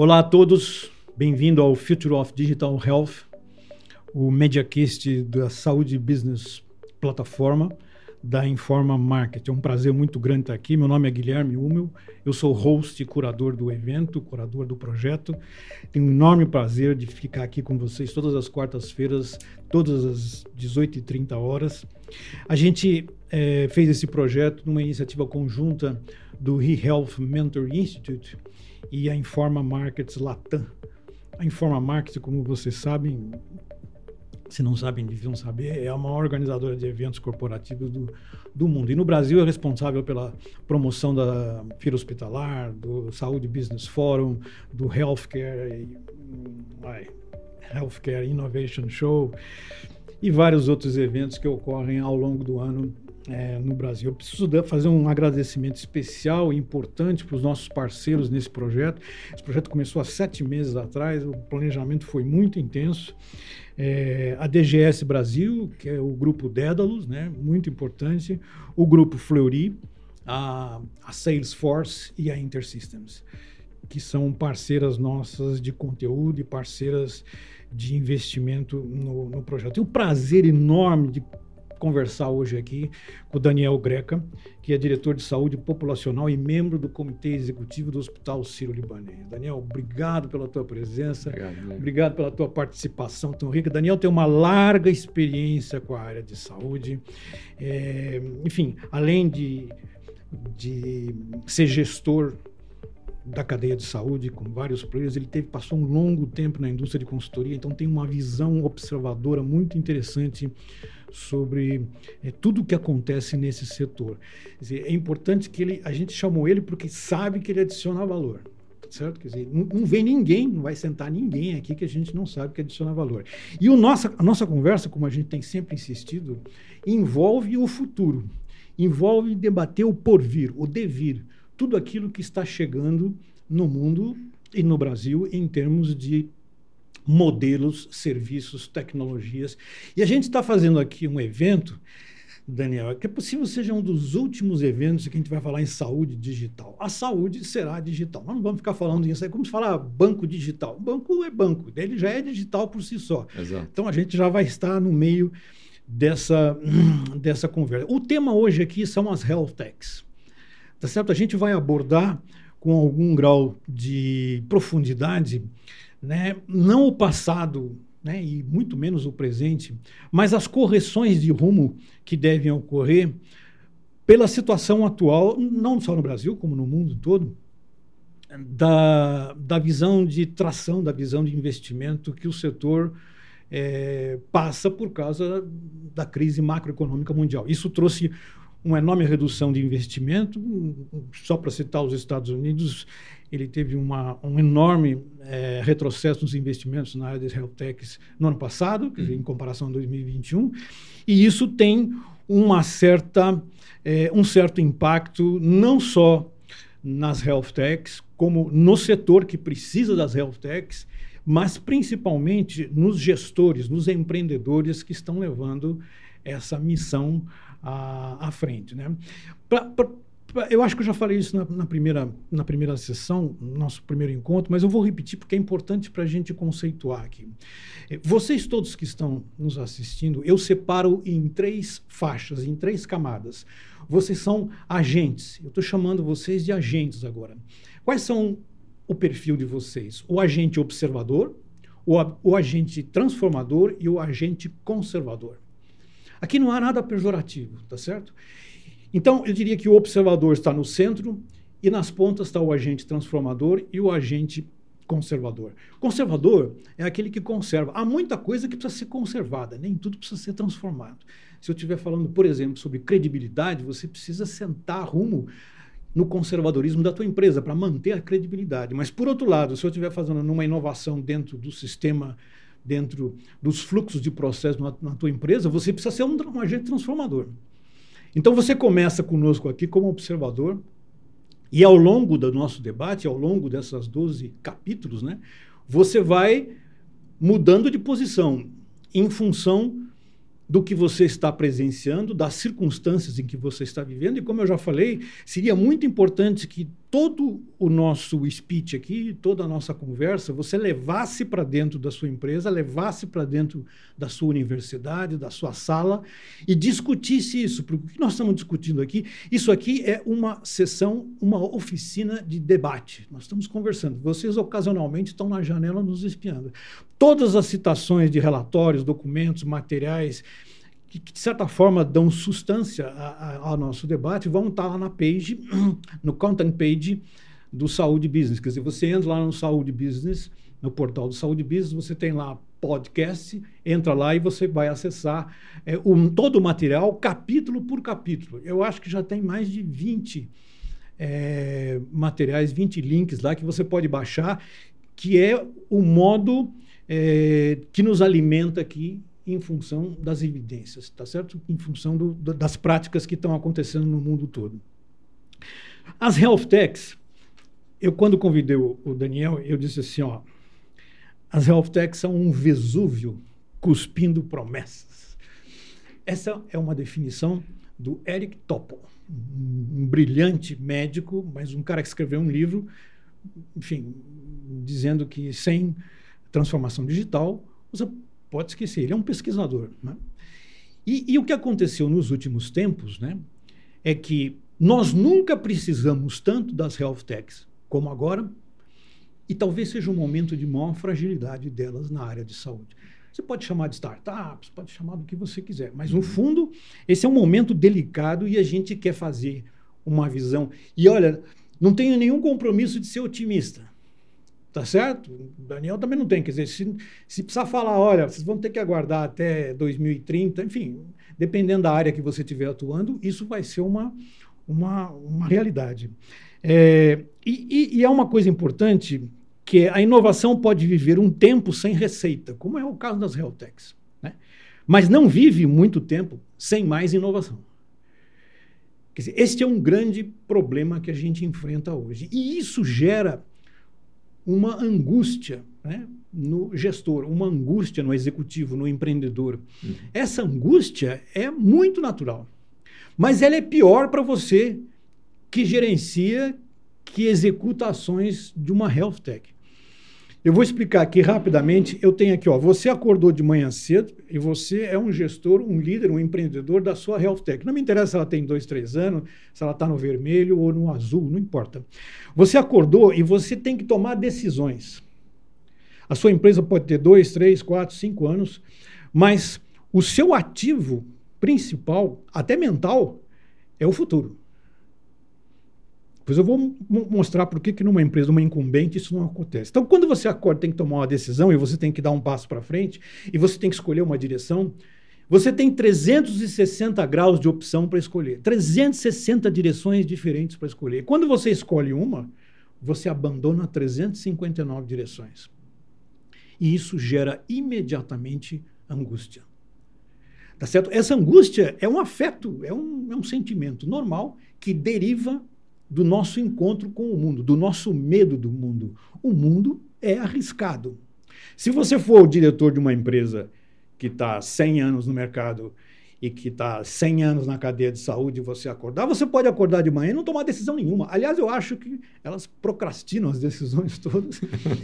Olá a todos, bem-vindo ao Future of Digital Health, o MediaCast da Saúde Business Plataforma da Informa Market. É um prazer muito grande estar aqui. Meu nome é Guilherme Hummel, eu sou host e curador do evento, curador do projeto. Tenho um enorme prazer de ficar aqui com vocês todas as quartas-feiras, todas as 18h30 horas. A gente é, fez esse projeto numa iniciativa conjunta do eHealth Mentor Institute e a Informa Markets Latam. A Informa Markets, como vocês sabem, se não sabem, deviam saber, é a maior organizadora de eventos corporativos do, do mundo. E no Brasil é responsável pela promoção da Feira Hospitalar, do Saúde Business Forum, do Healthcare, Healthcare Innovation Show e vários outros eventos que ocorrem ao longo do ano é, no Brasil. Eu preciso fazer um agradecimento especial e importante para os nossos parceiros nesse projeto. Esse projeto começou há sete meses atrás, o planejamento foi muito intenso. É, a DGS Brasil, que é o grupo Dédalus, né, muito importante, o grupo Fleury, a, a Salesforce e a Intersystems, que são parceiras nossas de conteúdo e parceiras de investimento no, no projeto. Tenho um prazer enorme de conversar hoje aqui com o Daniel Greca, que é diretor de saúde populacional e membro do comitê executivo do Hospital Sírio-Libanês. Daniel, obrigado pela tua presença, obrigado, obrigado, pela tua participação tão rica. Daniel tem uma larga experiência com a área de saúde, é, enfim, além de, de ser gestor da cadeia de saúde com vários players, ele teve passou um longo tempo na indústria de consultoria, então tem uma visão observadora muito interessante sobre é, tudo o que acontece nesse setor. Dizer, é importante que ele, a gente chamou ele porque sabe que ele adiciona valor. Certo? Quer dizer, não, não vem ninguém, não vai sentar ninguém aqui que a gente não sabe que adiciona valor. E o nossa, a nossa conversa, como a gente tem sempre insistido, envolve o futuro, envolve debater o porvir, o devir, tudo aquilo que está chegando no mundo e no Brasil em termos de modelos, serviços, tecnologias. E a gente está fazendo aqui um evento, Daniel, que é possível seja um dos últimos eventos que a gente vai falar em saúde digital. A saúde será digital. Nós não vamos ficar falando isso aí como se falar banco digital. Banco é banco, ele já é digital por si só. Exato. Então a gente já vai estar no meio dessa, dessa conversa. O tema hoje aqui são as health techs. Tá certo? A gente vai abordar com algum grau de profundidade né? não o passado né? e muito menos o presente, mas as correções de rumo que devem ocorrer pela situação atual, não só no Brasil, como no mundo todo, da, da visão de tração, da visão de investimento que o setor é, passa por causa da crise macroeconômica mundial. Isso trouxe uma enorme redução de investimento, só para citar os Estados Unidos, ele teve uma, um enorme é, retrocesso nos investimentos na área das health techs no ano passado, uhum. dizer, em comparação a 2021, e isso tem uma certa, é, um certo impacto não só nas health techs, como no setor que precisa das health techs, mas principalmente nos gestores, nos empreendedores que estão levando essa missão à, à frente. Né? Pra, pra, eu acho que eu já falei isso na, na, primeira, na primeira sessão, nosso primeiro encontro, mas eu vou repetir porque é importante para a gente conceituar aqui. Eh, vocês todos que estão nos assistindo, eu separo em três faixas, em três camadas. Vocês são agentes. Eu estou chamando vocês de agentes agora. Quais são o perfil de vocês? O agente observador, o, o agente transformador e o agente conservador. Aqui não há nada pejorativo, tá certo? Então, eu diria que o observador está no centro e nas pontas está o agente transformador e o agente conservador. Conservador é aquele que conserva. Há muita coisa que precisa ser conservada, nem tudo precisa ser transformado. Se eu estiver falando, por exemplo, sobre credibilidade, você precisa sentar rumo no conservadorismo da tua empresa para manter a credibilidade. Mas, por outro lado, se eu estiver fazendo uma inovação dentro do sistema, dentro dos fluxos de processo na, tua empresa, você precisa ser um, um agente transformador. Então você começa conosco aqui como observador, e ao longo do nosso debate, ao longo dessas 12 capítulos, né, você vai mudando de posição em função do que você está presenciando, das circunstâncias em que você está vivendo. E como eu já falei, seria muito importante que todo o nosso speech aqui, toda a nossa conversa, você levasse para dentro da sua empresa, levasse para dentro da sua universidade, da sua sala e discutisse isso. Porque o que nós estamos discutindo aqui, isso aqui é uma sessão, uma oficina de debate. Nós estamos conversando. Vocês ocasionalmente estão na janela nos espiando. Todas as citações de relatórios, documentos, materiais que, de certa forma, dão substância a, a, ao nosso debate, vão estar lá na page, no content page do Saúde Business. Quer dizer, você entra lá no Saúde Business, no portal do Saúde Business, você tem lá podcast, entra lá e você vai acessar é, um, todo o material, capítulo por capítulo. Eu acho que já tem mais de 20 é, materiais, 20 links lá que você pode baixar, que é o modo é, que nos alimenta aqui em função das evidências, tá certo? Em função do, das práticas que estão acontecendo no mundo todo. As health techs, eu quando convidei o, Daniel, eu disse assim, ó, as health techs são um Vesúvio cuspindo promessas. Essa é uma definição do Eric Topol, um brilhante médico, mas um cara que escreveu um livro, enfim, dizendo que sem transformação digital, você pode esquecer, ele é um pesquisador. Né? E, e, o que aconteceu nos últimos tempos né, é que nós nunca precisamos tanto das health techs como agora, e talvez seja um momento de maior fragilidade delas na área de saúde. Você pode chamar de startups, pode chamar do que você quiser, mas no fundo, esse é um momento delicado e a gente quer fazer uma visão. E olha, não tenho nenhum compromisso de ser otimista. Tá certo? O Daniel também não tem. Quer dizer, se, se precisar falar, olha, vocês vão ter que aguardar até 2030, enfim, dependendo da área que você estiver atuando, isso vai ser uma, uma, uma realidade. É, e, e, é uma coisa importante que a inovação pode viver um tempo sem receita, como é o caso das Realtechs. Né? Mas não vive muito tempo sem mais inovação. Quer dizer, este é um grande problema que a gente enfrenta hoje. E isso gera uma angústia né, no gestor, uma angústia no executivo, no empreendedor. Uhum. Essa angústia é muito natural, mas ela é pior para você que gerencia, que executa ações de uma health tech. Eu vou explicar aqui rapidamente. Eu tenho aqui, ó, você acordou de manhã cedo e você é um gestor, um líder, um empreendedor da sua health tech. Não me interessa se ela tem dois, três anos, se ela está no vermelho ou no azul, não importa. Você acordou e você tem que tomar decisões. A sua empresa pode ter dois, três, quatro, cinco anos, mas o seu ativo principal, até mental, é o futuro. Depois eu vou mostrar por que, numa empresa, numa incumbente, isso não acontece. Então, quando você acorda, tem que tomar uma decisão e você tem que dar um passo para frente e você tem que escolher uma direção, você tem 360 graus de opção para escolher, 360 direções diferentes para escolher. Quando você escolhe uma, você abandona 359 direções. E isso gera imediatamente angústia. Tá certo? Essa angústia é um afeto, é um, é um sentimento normal que deriva do nosso encontro com o mundo, do nosso medo do mundo. O mundo é arriscado. Se você for o diretor de uma empresa que está 100 anos no mercado e que está 100 anos na cadeia de saúde e você acordar, você pode acordar de manhã e não tomar decisão nenhuma. Aliás, eu acho que elas procrastinam as decisões todas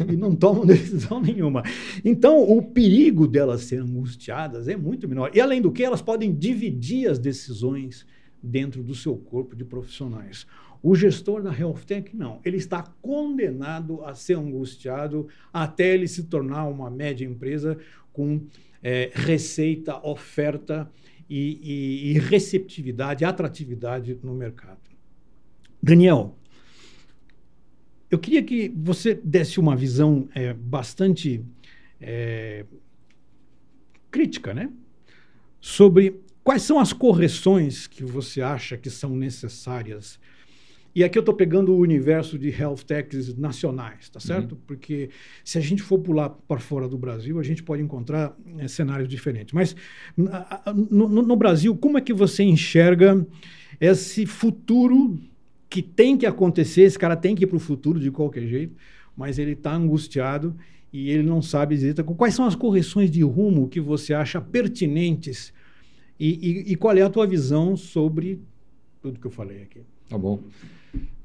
e não tomam decisão nenhuma. Então, o perigo delas serem angustiadas é muito menor. E, além do que, elas podem dividir as decisões dentro do seu corpo de profissionais. O gestor da Health Tech, não. Ele está condenado a ser angustiado até ele se tornar uma média empresa com é, receita, oferta e, e, e receptividade, atratividade no mercado. Daniel, eu queria que você desse uma visão é, bastante é, crítica, né? Sobre quais são as correções que você acha que são necessárias e aqui eu estou pegando o universo de health techs nacionais, tá certo? Uhum. Porque se a gente for pular para fora do Brasil, a gente pode encontrar é, cenários diferentes. Mas no, no, Brasil, como é que você enxerga esse futuro que tem que acontecer? Esse cara tem que ir para o futuro de qualquer jeito, mas ele está angustiado e ele não sabe dizer quais são as correções de rumo que você acha pertinentes e, e, e qual é a tua visão sobre tudo que eu falei aqui. Tá bom.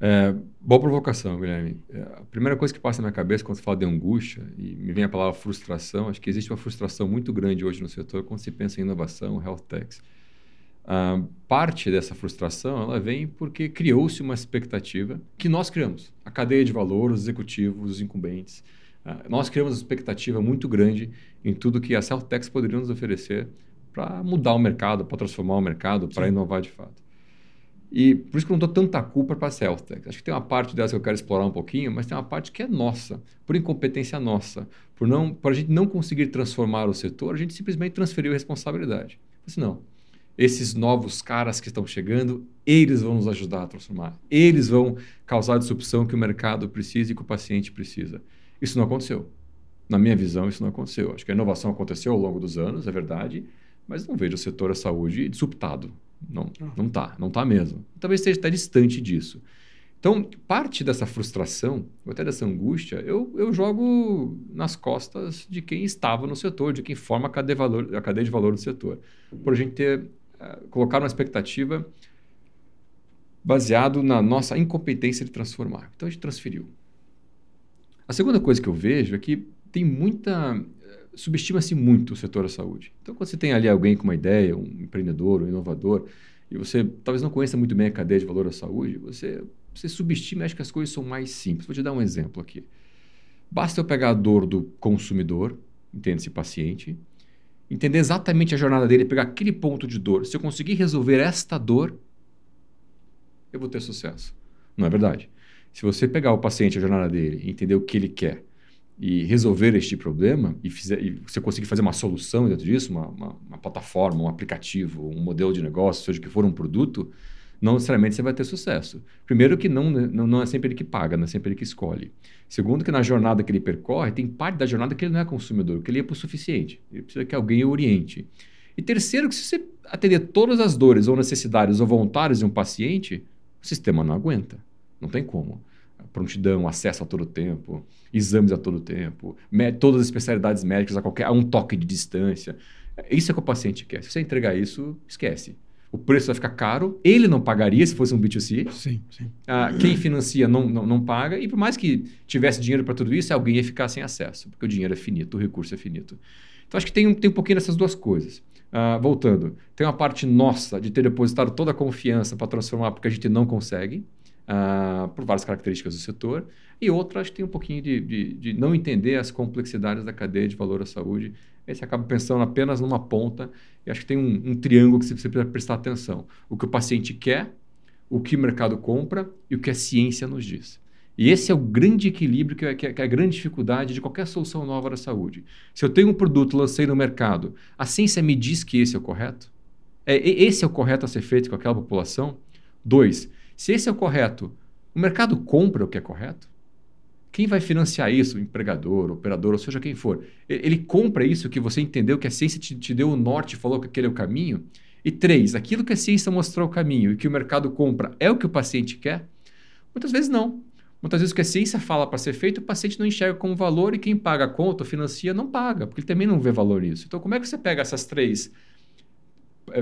É, boa provocação, Guilherme. É, a primeira coisa que passa na minha cabeça quando você fala de angústia, e me vem a palavra frustração, acho que existe uma frustração muito grande hoje no setor quando se pensa em inovação, health techs. Uh, parte dessa frustração ela vem porque criou-se uma expectativa que nós criamos, a cadeia de valor, os executivos, os incumbentes. Uh, nós criamos uma expectativa muito grande em tudo que as health techs poderiam nos oferecer para mudar o mercado, para transformar o mercado, para inovar de fato. E por isso que eu não dou tanta culpa para a Celtec. Acho que tem uma parte dessa que eu quero explorar um pouquinho, mas tem uma parte que é nossa, por incompetência nossa. Por, não, por a gente não conseguir transformar o setor, a gente simplesmente transferiu a responsabilidade. Assim, não, esses novos caras que estão chegando, eles vão nos ajudar a transformar. Eles vão causar a disrupção que o mercado precisa e que o paciente precisa. Isso não aconteceu. Na minha visão, isso não aconteceu. Acho que a inovação aconteceu ao longo dos anos, é verdade, mas não vejo o setor da saúde disruptado. Não, ah. não está, não está mesmo. Talvez esteja até distante disso. Então, parte dessa frustração, ou até dessa angústia, eu, eu jogo nas costas de quem estava no setor, de quem forma a cadeia, valor, a cadeia de valor do setor. Por a gente ter uh, colocar uma expectativa baseado na nossa incompetência de transformar. Então, a gente transferiu. A segunda coisa que eu vejo é que tem muita subestima-se muito o setor da saúde. Então, quando você tem ali alguém com uma ideia, um empreendedor, um inovador, e você talvez não conheça muito bem a cadeia de valor da saúde, você, você subestima e acha que as coisas são mais simples. Vou te dar um exemplo aqui. Basta eu pegar a dor do consumidor, entende-se paciente, entender exatamente a jornada dele, pegar aquele ponto de dor. Se eu conseguir resolver esta dor, eu vou ter sucesso. Não é verdade? Se você pegar o paciente, a jornada dele, entender o que ele quer, e resolver este problema e, fizer, e, você conseguir fazer uma solução dentro disso, uma, uma, uma, plataforma, um aplicativo, um modelo de negócio, seja que for um produto, não necessariamente você vai ter sucesso. Primeiro que não, não, não é sempre ele que paga, não é sempre ele que escolhe. Segundo que na jornada que ele percorre, tem parte da jornada que ele não é consumidor, que ele é por suficiente. Ele precisa que alguém o oriente. E terceiro que se você atender todas as dores ou necessidades ou vontades de um paciente, o sistema não aguenta. Não tem como prontidão, acesso a todo tempo, exames a todo tempo, todas as especialidades médicas a qualquer a um toque de distância. Isso é que o paciente quer. Se você entregar isso, esquece. O preço vai ficar caro, ele não pagaria se fosse um B2C. Sim, sim. Ah, quem financia não, não, não, paga, e por mais que tivesse dinheiro para tudo isso, alguém ia ficar sem acesso, porque o dinheiro é finito, o recurso é finito. Então acho que tem, tem um pouquinho dessas duas coisas. Ah, voltando, tem uma parte nossa de ter depositado toda a confiança para transformar, porque a gente não consegue uh, por várias características do setor, e outra, acho que tem um pouquinho de, de, de, não entender as complexidades da cadeia de valor à saúde. Aí você acaba pensando apenas numa ponta, e acho que tem um, um triângulo que você precisa prestar atenção. O que o paciente quer, o que o mercado compra e o que a ciência nos diz. E esse é o grande equilíbrio, que é, que é, a grande dificuldade de qualquer solução nova da saúde. Se eu tenho um produto, lancei no mercado, a ciência me diz que esse é o correto? É, esse é o correto a ser feito com aquela população? Dois, se esse é o correto, o mercado compra o que é correto? Quem vai financiar isso? O empregador, o operador, ou seja, quem for. Ele compra isso que você entendeu, que a ciência te, te deu o norte, falou que aquele é o caminho? E três, aquilo que a ciência mostrou o caminho e que o mercado compra é o que o paciente quer? Muitas vezes não. Muitas vezes o que a ciência fala para ser feito, o paciente não enxerga como valor e quem paga a conta financia não paga, porque ele também não vê valor nisso. Então, como é que você pega essas três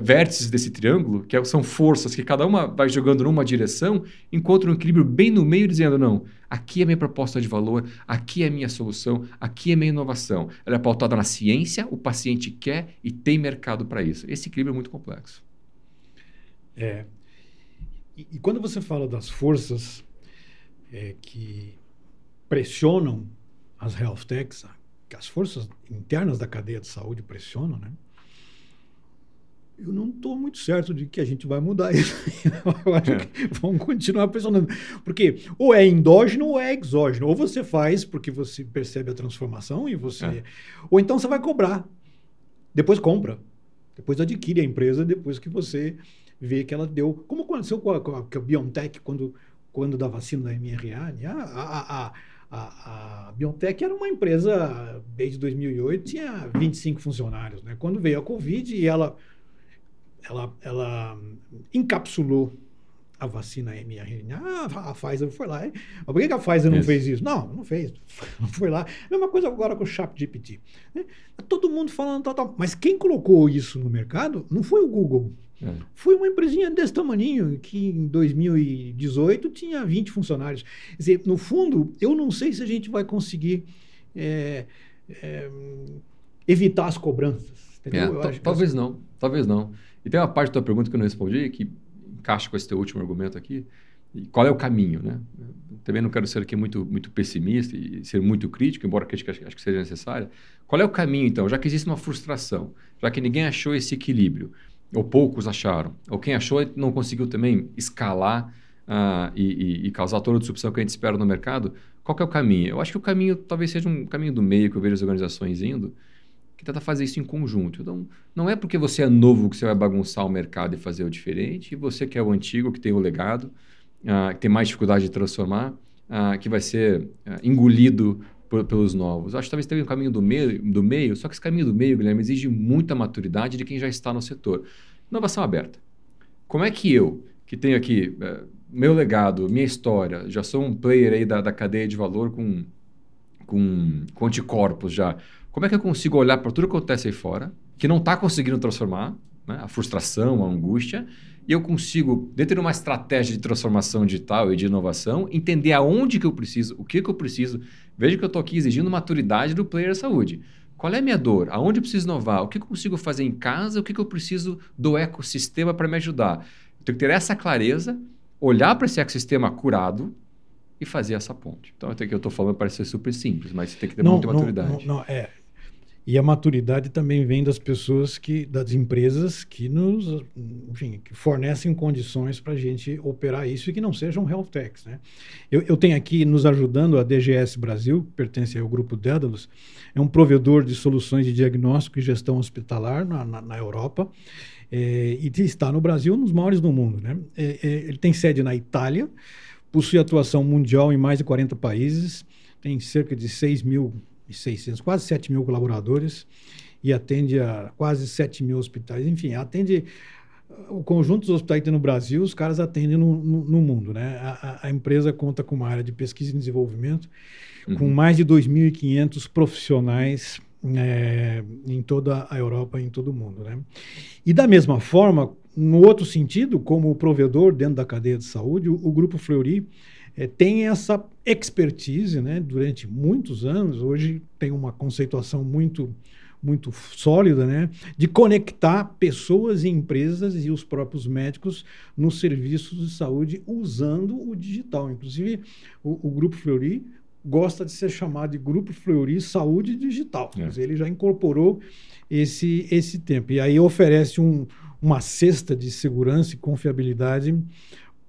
vértices desse triângulo, que é, são forças que cada uma vai jogando numa direção, encontra um equilíbrio bem no meio, dizendo: não, aqui é minha proposta de valor, aqui é minha solução, aqui é minha inovação. Ela é pautada na ciência, o paciente quer e tem mercado para isso. Esse equilíbrio é muito complexo. É. E, e quando você fala das forças é, que pressionam as health techs, as forças internas da cadeia de saúde pressionam, né? Eu não estou muito certo de que a gente vai mudar isso. eu acho é. que vamos continuar pressionando. Porque ou é endógeno ou é exógeno. Ou você faz porque você percebe a transformação e você. É. Ou então você vai cobrar. Depois compra. Depois adquire a empresa depois que você vê que ela deu. Como aconteceu com a, com a, com a BioNTech quando, quando da vacina da mRNA? A, a, a, a, a BioNTech era uma empresa, desde 2008, tinha 25 funcionários. Né? Quando veio a Covid e ela ela, ela encapsulou a vacina mRNA. Ah, a Pfizer foi lá. Por que a Pfizer não isso. fez isso? Não, não fez. Não foi lá. Mesma coisa agora com o ChatGPT. Né? Todo mundo falando tal, tal. Mas quem colocou isso no mercado não foi o Google. É. Foi uma empresinha desse tamaninho, que em 2018 tinha 20 funcionários. Quer dizer, no fundo, eu não sei se a gente vai conseguir é, é, evitar as cobranças. É, talvez não, talvez não. E tem uma parte da tua pergunta que eu não respondi, que encaixa com esse teu último argumento aqui. E qual é o caminho, né? Também não quero ser aqui muito, muito pessimista e ser muito crítico, embora a crítica acho que seja necessária. Qual é o caminho, então? Já que existe uma frustração, já que ninguém achou esse equilíbrio, ou poucos acharam, ou quem achou não conseguiu também escalar uh, e, e, e, causar toda a disrupção que a gente espera no mercado, qual é o caminho? Eu acho que o caminho talvez seja um caminho do meio que eu vejo as organizações indo, que tenta fazer isso em conjunto. Então, não é porque você é novo que você vai bagunçar o mercado e fazer o diferente, e você que é o antigo, que tem o legado, uh, que tem mais dificuldade de transformar, uh, que vai ser uh, engolido por, pelos novos. Acho que talvez tenha um caminho do meio, do meio, só que esse caminho do meio, Guilherme, exige muita maturidade de quem já está no setor. Inovação aberta. Como é que eu, que tenho aqui uh, meu legado, minha história, já sou um player aí da, da cadeia de valor com, com, com anticorpos já, como é que eu consigo olhar para tudo que acontece aí fora, que não está conseguindo transformar, né? a frustração, a angústia, e eu consigo, dentro de uma estratégia de transformação digital e de inovação, entender aonde que eu preciso, o que que eu preciso. Veja que eu estou aqui exigindo maturidade do player saúde. Qual é a minha dor? Aonde eu preciso inovar? O que, que eu consigo fazer em casa? O que, que eu preciso do ecossistema para me ajudar? Eu tenho que ter essa clareza, olhar para esse ecossistema curado, e fazer essa ponte. Então, até que eu estou falando parece ser super simples, mas você tem que ter não, muita não, maturidade. Não, não, é, e a maturidade também vem das pessoas que, das empresas que nos, enfim, que fornecem condições para a gente operar isso e que não sejam health techs, né? Eu, eu, tenho aqui nos ajudando a DGS Brasil, que pertence ao grupo Dédalus, é um provedor de soluções de diagnóstico e gestão hospitalar na, na, na Europa. É, e está no Brasil, nos maiores do mundo. Né? É, é, ele tem sede na Itália, possui atuação mundial em mais de 40 países, tem cerca de 6 mil 600, quase 7 mil colaboradores e atende a quase 7 mil hospitais. Enfim, atende o conjunto dos hospitais que tem no Brasil, os caras atendem no, no, no mundo. Né? A, a, empresa conta com uma área de pesquisa e desenvolvimento uhum. com mais de 2.500 profissionais é, em toda a Europa e em todo o mundo. Né? E da mesma forma, no outro sentido, como provedor dentro da cadeia de saúde, o, o Grupo Fleury é, tem essa expertise né, durante muitos anos. Hoje tem uma conceituação muito muito sólida, né, de conectar pessoas e empresas e os próprios médicos nos serviços de saúde usando o digital. Inclusive, o, o Grupo Fleury gosta de ser chamado de Grupo Fleury Saúde Digital. É. Ele já incorporou esse, esse tempo. E aí oferece um, uma cesta de segurança e confiabilidade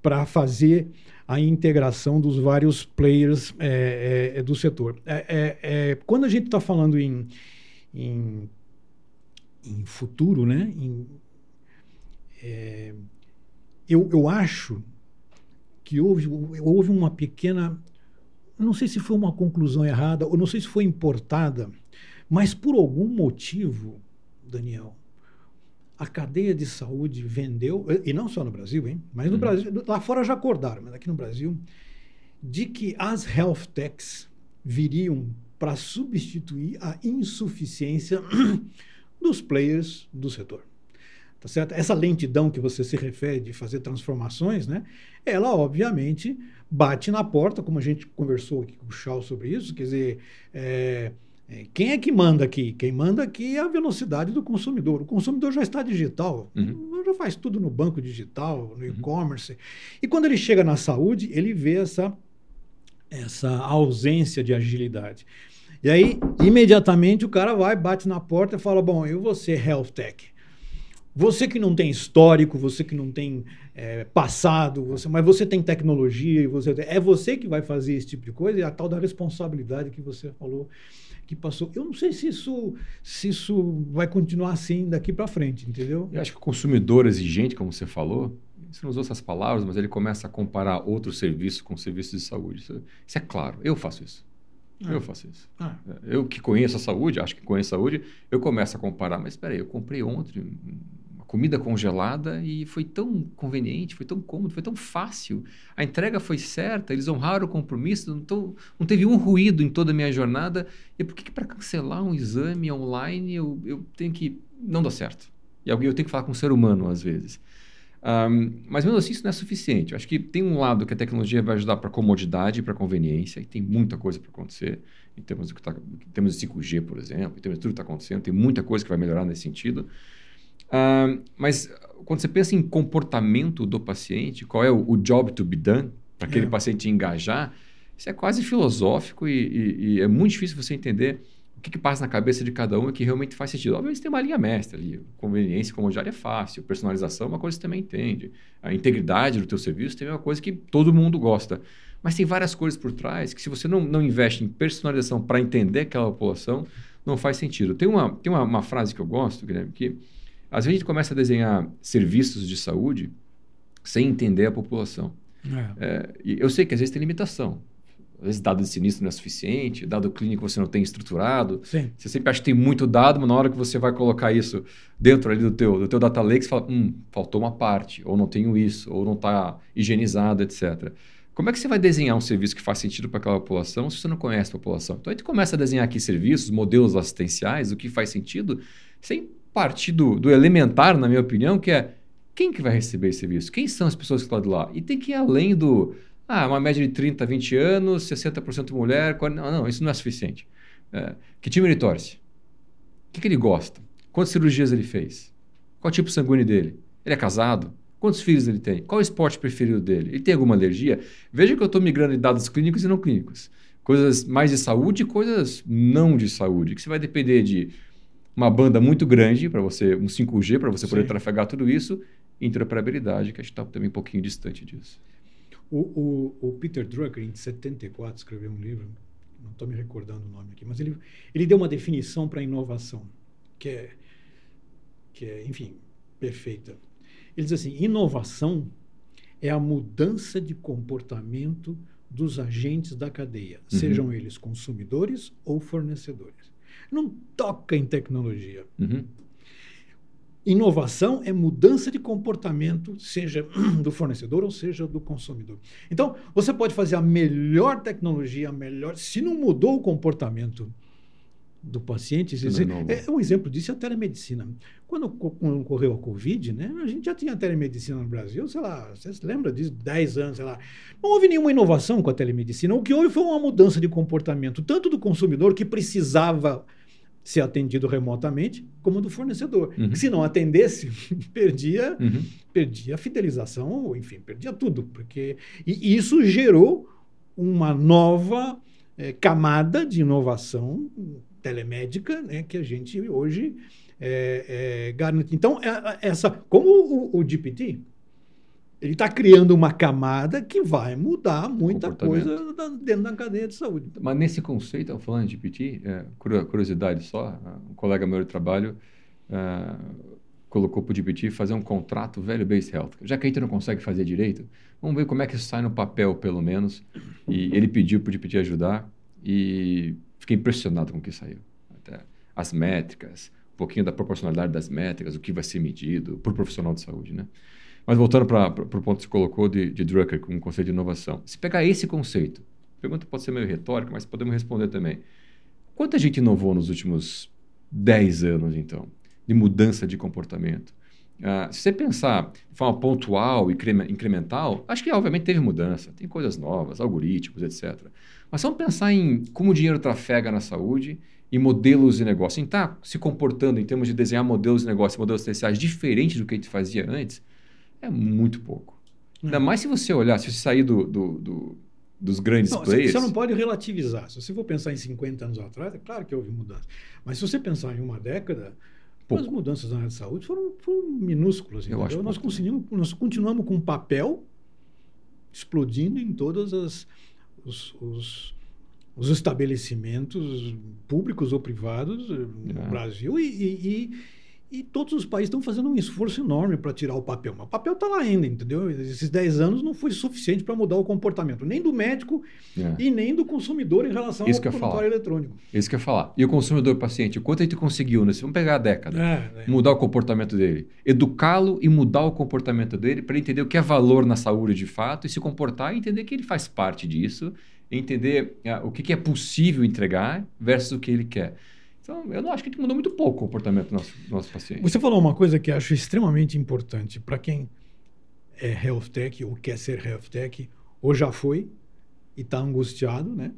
para fazer a integração dos vários players é, é, é do setor. É, é, é, quando a gente está falando em, em, em, futuro, né, em, eu, eu acho que houve, houve uma pequena. Não sei se foi uma conclusão errada, ou não sei se foi importada, mas por algum motivo, Daniel, a cadeia de saúde vendeu, e não só no Brasil, hein? Mas no uhum. Brasil, lá fora já acordaram, mas aqui no Brasil, de que as health techs viriam para substituir a insuficiência dos players do setor. Tá certo? Essa lentidão que você se refere de fazer transformações, né? Ela, obviamente, bate na porta, como a gente conversou aqui com o Shaw sobre isso, quer dizer, é, quem é que manda aqui? Quem manda aqui é a velocidade do consumidor. O consumidor já está digital, uhum. já faz tudo no banco digital, no uhum. e-commerce. E quando ele chega na saúde, ele vê essa, essa ausência de agilidade. E aí, imediatamente, o cara vai, bate na porta e fala: Bom, eu vou ser health tech. Você que não tem histórico, você que não tem é, passado, você, mas você tem tecnologia e você é você que vai fazer esse tipo de coisa e a tal da responsabilidade que você falou que passou. Eu não sei se isso, se isso vai continuar assim daqui para frente, entendeu? Eu acho que o consumidor exigente, como você falou, você não usou essas palavras, mas ele começa a comparar outros serviços com serviços de saúde. Isso, isso é claro. Eu faço isso. Ah. Eu faço isso. Ah. Eu que conheço a saúde, acho que conheço a saúde, eu começo a comparar. Mas espera aí, eu comprei ontem comida congelada e foi tão conveniente, foi tão cômodo, foi tão fácil. A entrega foi certa, eles honraram o compromisso, não, tô, não teve um ruído em toda a minha jornada. E por que, que para cancelar um exame online eu, eu tenho que. Não dá certo. E eu tenho que falar com um ser humano às vezes. Um, mas mesmo assim, isso não é suficiente. Eu acho que tem um lado que a tecnologia vai ajudar para comodidade, para conveniência, e tem muita coisa para acontecer, em termos, de, tá, em termos de 5G, por exemplo, em termos de tudo que está acontecendo, tem muita coisa que vai melhorar nesse sentido. Mas quando você pensa em comportamento do paciente, qual é o, o job to be done, para aquele é. paciente engajar, isso é quase filosófico e, e, e é muito difícil você entender o que, que, passa na cabeça de cada um e que realmente faz sentido. Obviamente tem uma linha mestra ali. Conveniência, comodidade é fácil. Personalização é uma coisa que você também entende. A integridade do teu serviço também é uma coisa que todo mundo gosta. Mas tem várias coisas por trás que se você não, não investe em personalização para entender aquela população, não faz sentido. Tem uma, tem uma, uma frase que eu gosto, Guilherme, que às vezes a gente começa a desenhar serviços de saúde sem entender a população. É. É, eu sei que às vezes tem limitação. Às vezes dado de sinistro não é suficiente, dado clínico você não tem estruturado. Sim. Você sempre acha que tem muito dado, mas na hora que você vai colocar isso dentro ali do teu, do teu data lake, você fala, hum, faltou uma parte, ou não tenho isso, ou não está higienizado, etc. Como é que você vai desenhar um serviço que faz sentido para aquela população se você não conhece a população? Então, a gente começa a desenhar aqui serviços, modelos assistenciais, o que faz sentido, sem partir do, do elementar, na minha opinião, que é quem que vai receber esse serviço? Quem são as pessoas que estão de lá? E tem que ir além do ah, uma média de 30, 20 anos, 60% mulher. 40... Não, não, isso não é suficiente. É, que time ele torce? O que, que ele gosta? Quantas cirurgias ele fez? Qual tipo sanguíneo dele? Ele é casado? Quantos filhos ele tem? Qual o esporte preferido dele? Ele tem alguma alergia? Veja que eu estou migrando de dados clínicos e não clínicos. Coisas mais de saúde e coisas não de saúde. Que você vai depender de uma banda muito grande para você, um 5G para você Sim. poder trafegar tudo isso, interoperabilidade, que a gente está também um pouquinho distante disso. O, o, o, Peter Drucker, em 74, escreveu um livro, não estou me recordando o nome aqui, mas ele, ele deu uma definição para inovação, que é, que é, enfim, perfeita. Ele diz assim: inovação é a mudança de comportamento dos agentes da cadeia, uhum. sejam eles consumidores ou fornecedores. Não toca em tecnologia. Uhum. Inovação é mudança de comportamento, seja do fornecedor ou seja do consumidor. Então, você pode fazer a melhor tecnologia, a melhor. Se não mudou o comportamento do paciente, é, é, um exemplo disso é a telemedicina. Quando, quando ocorreu a Covid, né, a gente já tinha telemedicina no Brasil, sei lá, você se lembra disso, 10 anos, sei lá. Não houve nenhuma inovação com a telemedicina. O que houve foi uma mudança de comportamento, tanto do consumidor que precisava ser atendido remotamente, como do fornecedor. Uhum. Se não atendesse, perdia, uhum. perdia a fidelização, ou enfim, perdia tudo. Porque, e isso gerou uma nova é, camada de inovação telemédica né, que a gente hoje é, é, garante. Então, é, essa, como o, o GPT, ele está criando uma camada que vai mudar muita coisa dentro da cadeia de saúde. Mas nesse conceito, falando de GPT, é, curiosidade só, um colega meu de trabalho é, colocou para o GPT fazer um contrato velho base health. Já que a gente não consegue fazer direito, vamos ver como é que isso sai no papel, pelo menos. E ele pediu para o GPT ajudar e fiquei impressionado com o que saiu. Até as métricas, um pouquinho da proporcionalidade das métricas, o que vai ser medido por profissional de saúde, né? Mas voltando para o ponto que você colocou de, de Drucker com o conceito de inovação. Se pegar esse conceito, a pergunta pode ser meio retórica, mas podemos responder também. Quanta gente inovou nos últimos 10 anos, então, de mudança de comportamento? Uh, se você pensar de forma pontual e incremental, acho que obviamente teve mudança, tem coisas novas, algoritmos, etc. Mas vamos pensar em como o dinheiro trafega na saúde e modelos de negócio. Em estar tá se comportando em termos de desenhar modelos de negócio, modelos essenciais diferentes do que a gente fazia antes, é muito pouco. É. Ainda mais se você olhar, se você sair do, do, do dos grandes não, players. Você não pode relativizar. Se você for pensar em 50 anos atrás, é claro que houve mudança. Mas se você pensar em uma década, Pouco. as mudanças na área de saúde foram, foram minúsculas. Eu acho nós, conseguimos, nós continuamos com papel explodindo em todos os, os, os, estabelecimentos públicos ou privados no é. Brasil e, e, e todos os países estão fazendo um esforço enorme para tirar o papel. Mas o papel está lá ainda, entendeu? Esses 10 anos não foi suficiente para mudar o comportamento, nem do médico é. e nem do consumidor em relação Isso ao prontuário eletrônico. Isso que eu ia falar. E o consumidor paciente, o quanto a gente conseguiu, né? Vamos pegar a década, é, é. mudar o comportamento dele. Educá-lo e mudar o comportamento dele para entender o que é valor na saúde de fato e se comportar e entender que ele faz parte disso, entender uh, o que, que é possível entregar versus o que ele quer. Então, eu não acho que mudou muito pouco o comportamento do nosso, do nosso paciente. Você falou uma coisa que acho extremamente importante para quem é health tech ou quer ser health tech, ou já foi e está angustiado, né?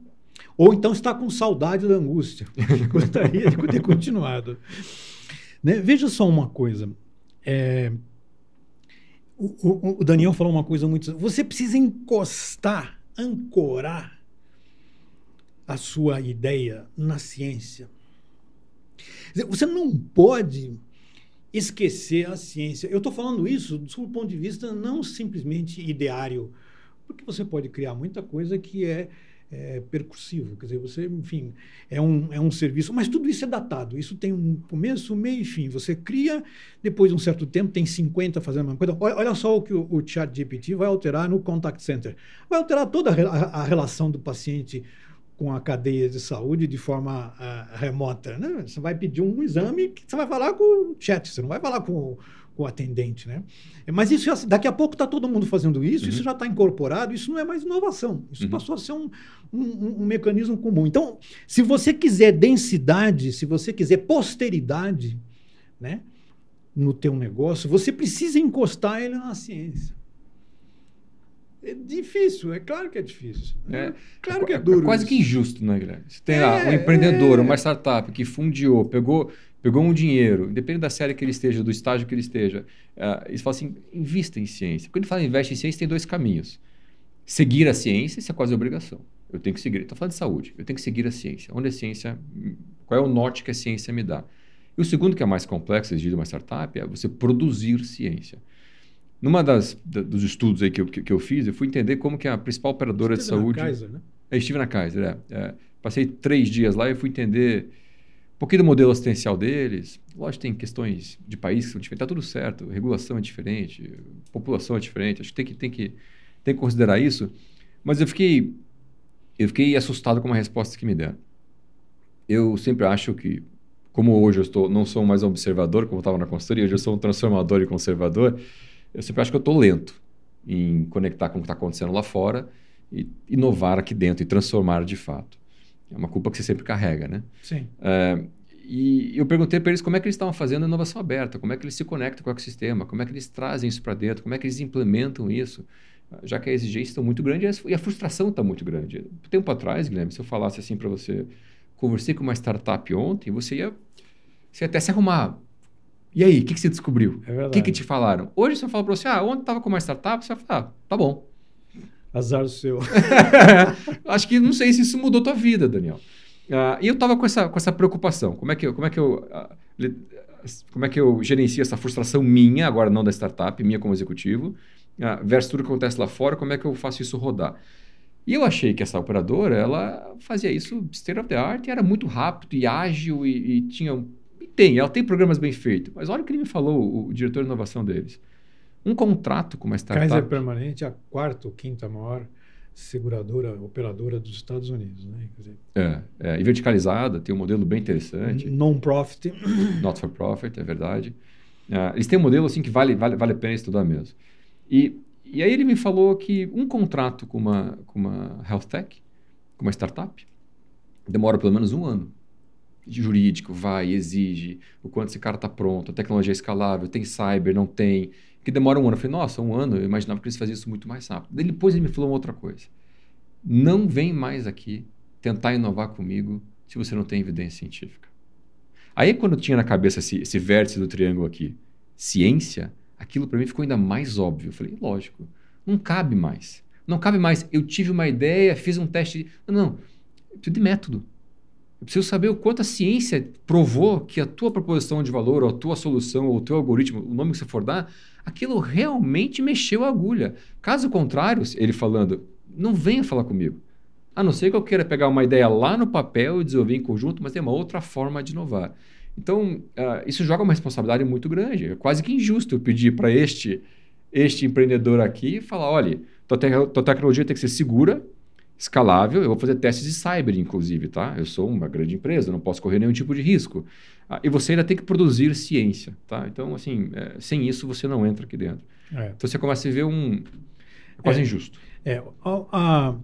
Ou então está com saudade da angústia. Gostaria de ter continuado. Né? Veja só uma coisa. É, o, o, o Daniel falou uma coisa muito. Você precisa encostar, ancorar a sua ideia na ciência. Você não pode esquecer a ciência. Eu estou falando isso do ponto de vista não simplesmente ideário, porque você pode criar muita coisa que é, é, percursivo, quer dizer, você, enfim, é um, é um serviço, mas tudo isso é datado, isso tem um começo, meio e fim. Você cria, depois de um certo tempo, tem 50 fazendo a mesma coisa. Olha, olha só o que o, o chat GPT vai alterar no contact center. Vai alterar toda a, a, a relação do paciente com a cadeia de saúde de forma uh, remota. Né? Você vai pedir um exame que você vai falar com o chat, você não vai falar com, com o atendente. Né? Mas isso daqui a pouco está todo mundo fazendo isso, uhum. isso já está incorporado, isso não é mais inovação, isso uhum. passou a ser um, um, um, mecanismo comum. Então, se você quiser densidade, se você quiser posteridade né, no teu negócio, você precisa encostar ele na ciência. É difícil, é claro que é difícil. É, claro que é, é duro. É quase isso. que injusto, né, Guilherme? Você tem é, lá um empreendedor, é... uma startup que fundiou, pegou, pegou um dinheiro, independente da série que ele esteja, do estágio que ele esteja, uh, eles falam assim: invista em ciência. Quando ele fala investe em ciência, tem dois caminhos. Seguir a ciência, isso é quase obrigação. Eu tenho que seguir. Estou falando de saúde. Eu tenho que seguir a ciência. Onde a ciência. Qual é o norte que a ciência me dá? E o segundo, que é mais complexo, exigir uma startup, é você produzir ciência. Numa das da, dos estudos aí que eu, que, que, eu fiz, eu fui entender como que a principal operadora de saúde. Na Kaiser, né? Eu estive na Kaiser, é, é. Passei três dias lá e fui entender um pouquinho do modelo assistencial deles. Lógico, tem questões de país que são diferentes, está tudo certo, regulação é diferente, população é diferente, acho que tem que, tem que, tem que considerar isso. Mas eu fiquei, eu fiquei assustado com uma resposta que me deram. Eu sempre acho que, como hoje eu estou, não sou mais um observador, como estava na consultoria, hoje eu sou um transformador e conservador eu sempre acho que eu estou lento em conectar com o que está acontecendo lá fora e inovar aqui dentro e transformar de fato. É uma culpa que você sempre carrega, né? Sim. É, e eu perguntei para eles como é que eles estavam fazendo a inovação aberta, como é que eles se conectam com o ecossistema, como é que eles trazem isso para dentro, como é que eles implementam isso, já que a exigência está muito grande e a frustração está muito grande. Tempo atrás, Guilherme, se eu falasse assim para você, conversei com uma startup ontem, você ia, você ia até se arrumar e aí, o que, que você descobriu? É o que, que te falaram? Hoje, se eu falar para você, ah, ontem estava com uma startup, você vai falar, ah, tá bom. Azar seu. Acho que não sei se isso mudou tua vida, Daniel. Uh, e eu estava com essa, com essa preocupação. Como é que eu, como é que eu, uh, como é que eu gerencio essa frustração minha, agora não da startup, minha como executivo, uh, versus tudo que acontece lá fora, como é que eu faço isso rodar? E eu achei que essa operadora, ela fazia isso state of the art, e era muito rápido e ágil e, e tinha tem, ela tem programas bem feitos. Mas olha o que ele me falou, o, o diretor de inovação deles. Um contrato com uma startup. Kaiser Permanente é a quarta ou quinta maior seguradora, operadora dos Estados Unidos. Né? Dizer, é, é, e verticalizada, tem um modelo bem interessante. Non-profit. Not for profit, é verdade. Uh, eles têm um modelo assim que vale, vale, vale a pena estudar mesmo. E, e aí ele me falou que um contrato com uma, com uma health tech, com uma startup, demora pelo menos um ano jurídico vai, exige, o quanto esse cara está pronto, a tecnologia é escalável, tem cyber, não tem, que demora um ano. Eu falei, nossa, um ano, eu imaginava que eles faziam isso muito mais rápido. Depois ele me falou uma outra coisa. Não vem mais aqui tentar inovar comigo se você não tem evidência científica. Aí quando eu tinha na cabeça esse, esse vértice do triângulo aqui, ciência, aquilo para mim ficou ainda mais óbvio. Eu falei, lógico, não cabe mais. Não cabe mais. Eu tive uma ideia, fiz um teste. Não, não. Preciso de método. Eu preciso saber o quanto a ciência provou que a tua proposição de valor, ou a tua solução, ou o teu algoritmo, o nome que você for dar, aquilo realmente mexeu a agulha. Caso contrário, ele falando, não venha falar comigo. A não ser que eu queira pegar uma ideia lá no papel e desenvolver em conjunto, mas tem uma outra forma de inovar. Então, uh, isso joga uma responsabilidade muito grande. É quase que injusto eu pedir para este, este empreendedor aqui falar: olha, tua, te tua tecnologia tem que ser segura, escalável. Eu vou fazer testes de cyber, inclusive, tá? Eu sou uma grande empresa, não posso correr nenhum tipo de risco. Ah, e você ainda tem que produzir ciência, tá? Então, assim, é, sem isso você não entra aqui dentro. É. Então você começa a ver um é quase é, injusto. É, a, a,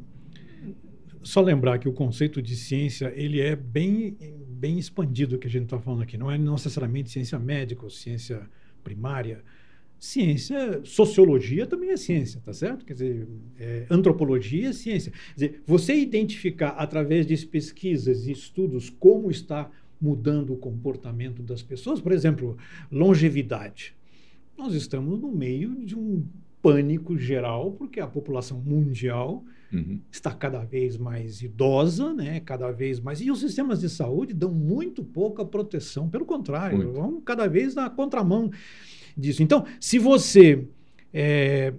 só lembrar que o conceito de ciência ele é bem bem expandido que a gente está falando aqui. Não é necessariamente ciência médica ou ciência primária. Ciência, sociologia também é ciência, tá certo? Quer dizer, é, antropologia é ciência. Quer dizer, você identificar através de pesquisas e estudos como está mudando o comportamento das pessoas, por exemplo, longevidade. Nós estamos no meio de um pânico geral, porque a população mundial uhum. está cada vez mais idosa, né? cada vez mais. E os sistemas de saúde dão muito pouca proteção, pelo contrário, muito. vão cada vez na contramão disso. Então, se você é,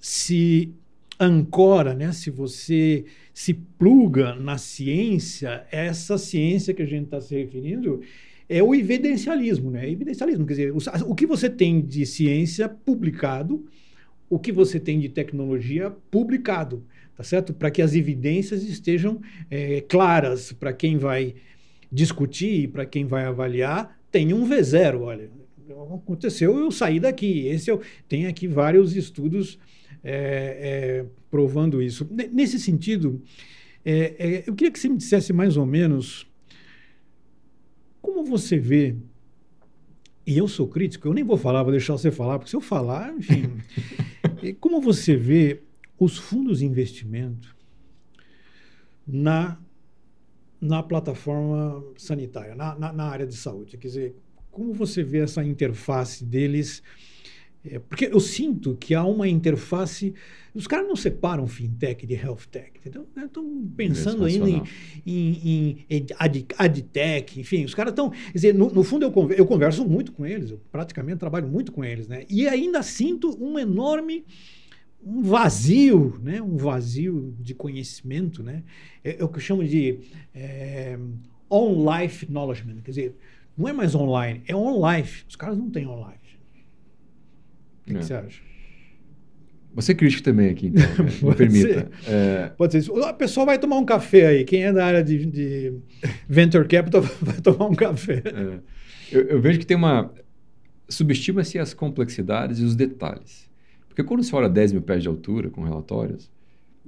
se ancora, né? se você se pluga na ciência, essa ciência que a gente está se referindo é o evidencialismo. Né? Evidencialismo, quer dizer, o, o que você tem de ciência publicado, o que você tem de tecnologia publicado, tá certo? Para que as evidências estejam é, claras para quem vai discutir, para quem vai avaliar, tem um V0, olha, aconteceu, eu saí daqui. Esse eu tem aqui vários estudos é, é, provando isso. Nesse sentido, é, é, eu queria que você me dissesse mais ou menos como você vê. E eu sou crítico, eu nem vou falar, vou deixar você falar, porque se eu falar, enfim. como você vê os fundos de investimento na, na plataforma sanitária, na, na, na área de saúde? Quer dizer, como você vê essa interface deles? É, porque eu sinto que há uma interface. Os caras não separam fintech de health tech, entendeu? Estão pensando ainda em, em, em ad, adtech, enfim, os caras estão. No, no fundo, eu converso, eu converso muito com eles, eu praticamente trabalho muito com eles, né? E ainda sinto um enorme um vazio, né? um vazio de conhecimento, né? É, é o que eu chamo de é, on-life knowledge, quer dizer, não é mais online, é on-life. Os caras não têm on-life. O que, é. que você acha? Você é crítico também aqui, então, né? me permita. É... Pode ser isso. O pessoal vai tomar um café aí. Quem é da área de, de Venture Capital vai tomar um café. É. Eu, eu, vejo que tem uma... Subestima-se as complexidades e os detalhes. Porque quando você olha 10 mil pés de altura com relatórios,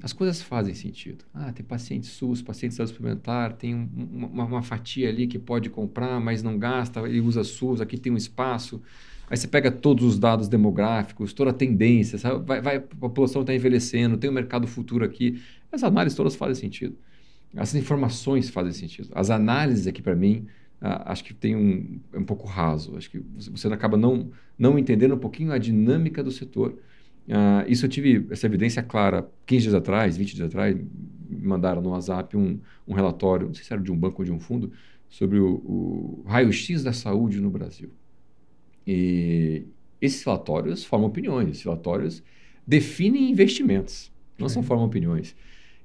as coisas fazem sentido. Ah, tem paciente SUS, paciente saúde suplementar, tem um, uma, uma, fatia ali que pode comprar, mas não gasta, ele usa SUS, aqui tem um espaço. Aí você pega todos os dados demográficos, toda a tendência, sabe? Vai, vai, a população está envelhecendo, tem um mercado futuro aqui. As análises todas fazem sentido. As informações fazem sentido. As análises aqui, para mim, ah, acho que tem um, é um pouco raso. Acho que você acaba não, não entendendo um pouquinho a dinâmica do setor. Uh, isso eu tive essa evidência clara 15 dias atrás, 20 dias atrás, me mandaram no WhatsApp um, um relatório, não sei se era de um banco ou de um fundo, sobre o, o raio-x da saúde no Brasil. E esses relatórios formam opiniões, esses relatórios definem investimentos, não é. são formam opiniões.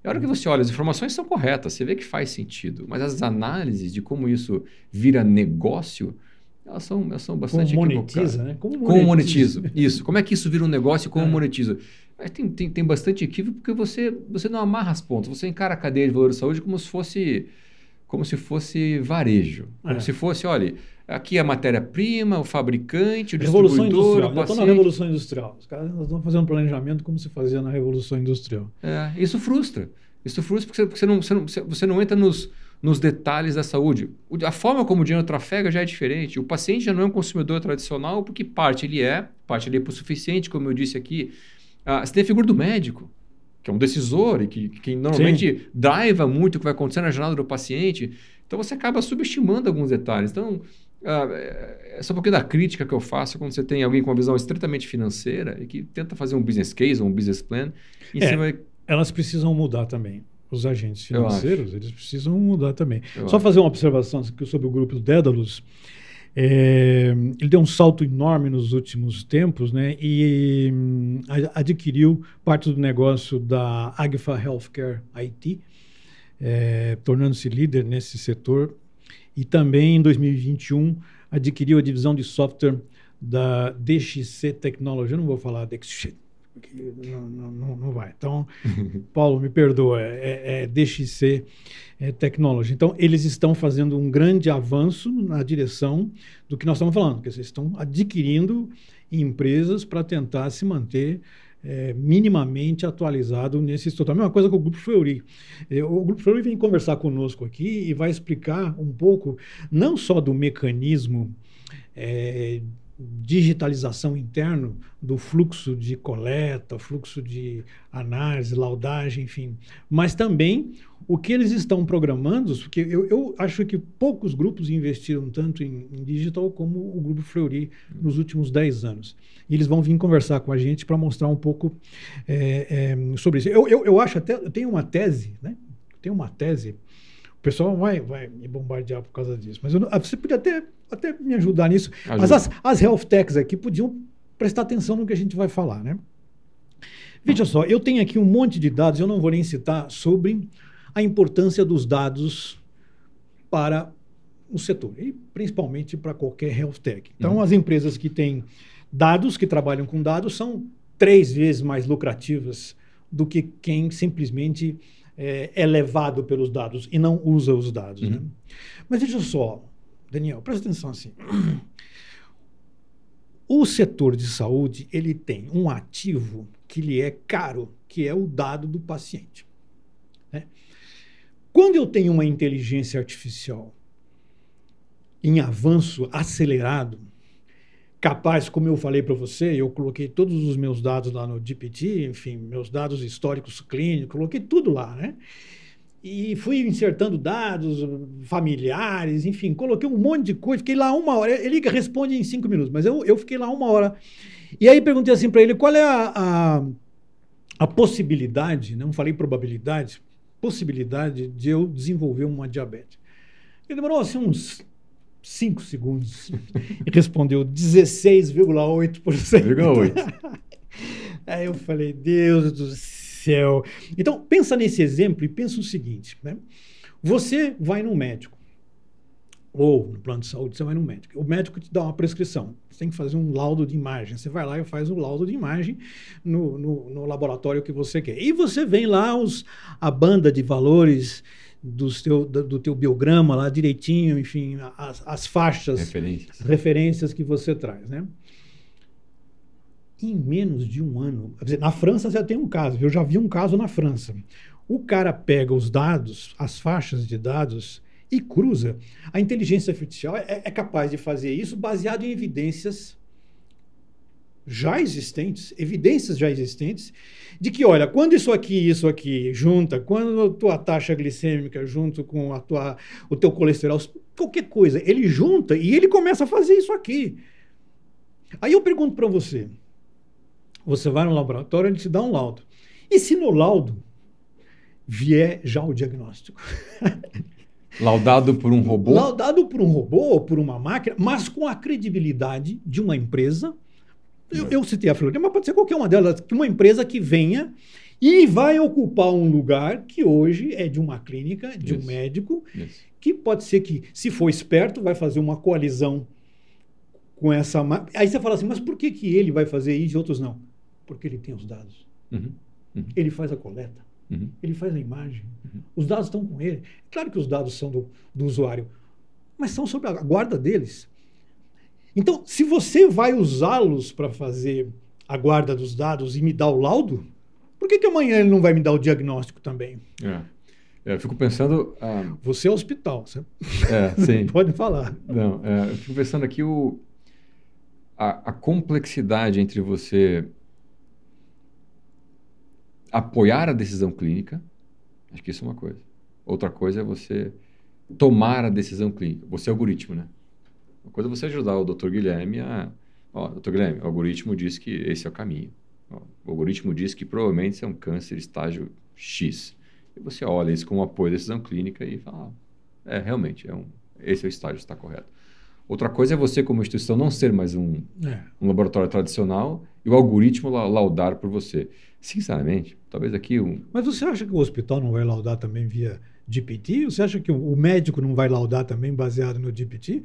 E a hora que você olha, as informações são corretas, você vê que faz sentido, mas as análises de como isso vira negócio elas são, elas são bastante como monetiza, né? Como, como monetizo. Isso. Como é que isso vira um negócio e como é. monetiza? Mas tem, tem, tem bastante equívoco porque você, você não amarra as pontas. Você encara a cadeia de valor de saúde como se fosse, como se fosse varejo. Como é. se fosse, olha, aqui é a matéria-prima, o fabricante, o Revolução Industrial. O estão na Revolução Industrial. Os caras estão fazendo planejamento como se fazia na Revolução Industrial. É, isso frustra. Isso frustra porque você, porque você, não, você, não, você não entra nos nos detalhes da saúde. A forma como o dinheiro trafega já é diferente. O paciente já não é um consumidor tradicional, porque parte ele é, parte ele é por suficiente, como eu disse aqui. Ah, você tem a figura do médico, que é um decisor e que, que normalmente Sim. driva muito o que vai acontecer na jornada do paciente. Então você acaba subestimando alguns detalhes. Então, ah, é só um pouquinho da crítica que eu faço quando você tem alguém com uma visão estritamente financeira e que tenta fazer um business case ou um business plan em é, cima... Elas precisam mudar também os agentes financeiros, eles precisam mudar também. Eu Só acho. fazer uma observação sobre o grupo do Dédalus. É, ele deu um salto enorme nos últimos tempos né, e hum, adquiriu parte do negócio da Agfa Healthcare IT, é, tornando-se líder nesse setor. E também em 2021 adquiriu a divisão de software da DXC Technology. Eu não vou falar DXC não, não, não vai. Então, Paulo, me perdoa, é, é DXC é Technology. Então, eles estão fazendo um grande avanço na direção do que nós estamos falando, que eles estão adquirindo empresas para tentar se manter é, minimamente atualizado nesse estudo. A mesma coisa com o Grupo Fleury. É, o Grupo Fleury vem conversar conosco aqui e vai explicar um pouco, não só do mecanismo é, digitalização interno do fluxo de coleta, fluxo de análise, laudagem, enfim, mas também o que eles estão programando, porque eu, eu acho que poucos grupos investiram tanto em, em, digital como o Grupo Fleury nos últimos 10 anos. E eles vão vir conversar com a gente para mostrar um pouco é, é, sobre isso. Eu, eu, eu acho até, eu tenho uma tese, né? Tem uma tese pessoal vai, vai me bombardear por causa disso. Mas eu, você podia até, até me ajudar nisso. Ajuda. Mas as, as health techs aqui podiam prestar atenção no que a gente vai falar, né? Veja só, eu tenho aqui um monte de dados, eu não vou nem citar, sobre a importância dos dados para o setor, e principalmente para qualquer health tech. Então, uhum. as empresas que têm dados, que trabalham com dados, são três vezes mais lucrativas do que quem simplesmente é, é, levado pelos dados e não usa os dados. Uhum. Né? Mas veja só, Daniel, presta atenção assim. O setor de saúde ele tem um ativo que lhe é caro, que é o dado do paciente. Né? Quando eu tenho uma inteligência artificial em avanço acelerado, capaz, como eu falei para você, eu coloquei todos os meus dados lá no GPT, enfim, meus dados históricos clínicos, coloquei tudo lá, né? E fui insertando dados familiares, enfim, coloquei um monte de coisa, fiquei lá uma hora. Ele responde em cinco minutos, mas eu, eu fiquei lá uma hora. E aí perguntei assim para ele: qual é a, a, a possibilidade, não falei probabilidade, possibilidade de eu desenvolver uma diabetes? Ele demorou assim uns 5 segundos e respondeu 16,8%. Aí eu falei, Deus do céu. Então, pensa nesse exemplo e pensa o seguinte, né? Você vai no médico, ou no plano de saúde, você vai no médico. O médico te dá uma prescrição. Você tem que fazer um laudo de imagem. Você vai lá e faz o laudo de imagem no, no, no laboratório que você quer. E você vem lá os, a banda de valores do teu, do teu biograma lá direitinho, enfim, as, as faixas, referências. referências que você traz, né? Em menos de um ano, dizer, na França já tem um caso, eu já vi um caso na França. O cara pega os dados, as faixas de dados e cruza. A inteligência artificial é, é capaz de fazer isso baseado em evidências já existentes, evidências já existentes, de que, olha, quando isso aqui e isso aqui junta, quando a tua taxa glicêmica junto com a tua, o teu colesterol, qualquer coisa, ele junta e ele começa a fazer isso aqui. Aí eu pergunto para você, você vai no laboratório, ele te dá um laudo. E se no laudo vier já o diagnóstico? Laudado por um robô? Laudado por um robô ou por uma máquina, mas com a credibilidade de uma empresa eu, eu citei a Florian, mas pode ser qualquer uma delas, uma empresa que venha e vai ocupar um lugar que hoje é de uma clínica, de Isso. um médico, Isso. que pode ser que, se for esperto, vai fazer uma coalizão com essa. Aí você fala assim, mas por que, que ele vai fazer isso e outros não? Porque ele tem os dados. Uhum. Uhum. Ele faz a coleta. Uhum. Ele faz a imagem. Uhum. Os dados estão com ele. Claro que os dados são do, do usuário, mas são sobre a guarda deles. Então, se você vai usá-los para fazer a guarda dos dados e me dar o laudo, por que, que amanhã ele não vai me dar o diagnóstico também? É. é eu fico pensando. Ah, você é hospital, você é, sim. pode falar. Não, é, eu fico pensando aqui o, a, a complexidade entre você apoiar a decisão clínica, acho que isso é uma coisa. Outra coisa é você tomar a decisão clínica. Você é algoritmo, né? Uma coisa é você ajudar o Dr. Guilherme a. Ó, Dr. Guilherme, o algoritmo diz que esse é o caminho. O algoritmo diz que provavelmente isso é um câncer estágio X. E você olha isso com apoio da decisão clínica e fala: ah, é, realmente, é um, esse é o estágio que está correto. Outra coisa é você, como instituição, não ser mais um, é. um laboratório tradicional e o algoritmo laudar por você. Sinceramente, talvez aqui um. Mas você acha que o hospital não vai laudar também via GPT? Você acha que o médico não vai laudar também baseado no GPT?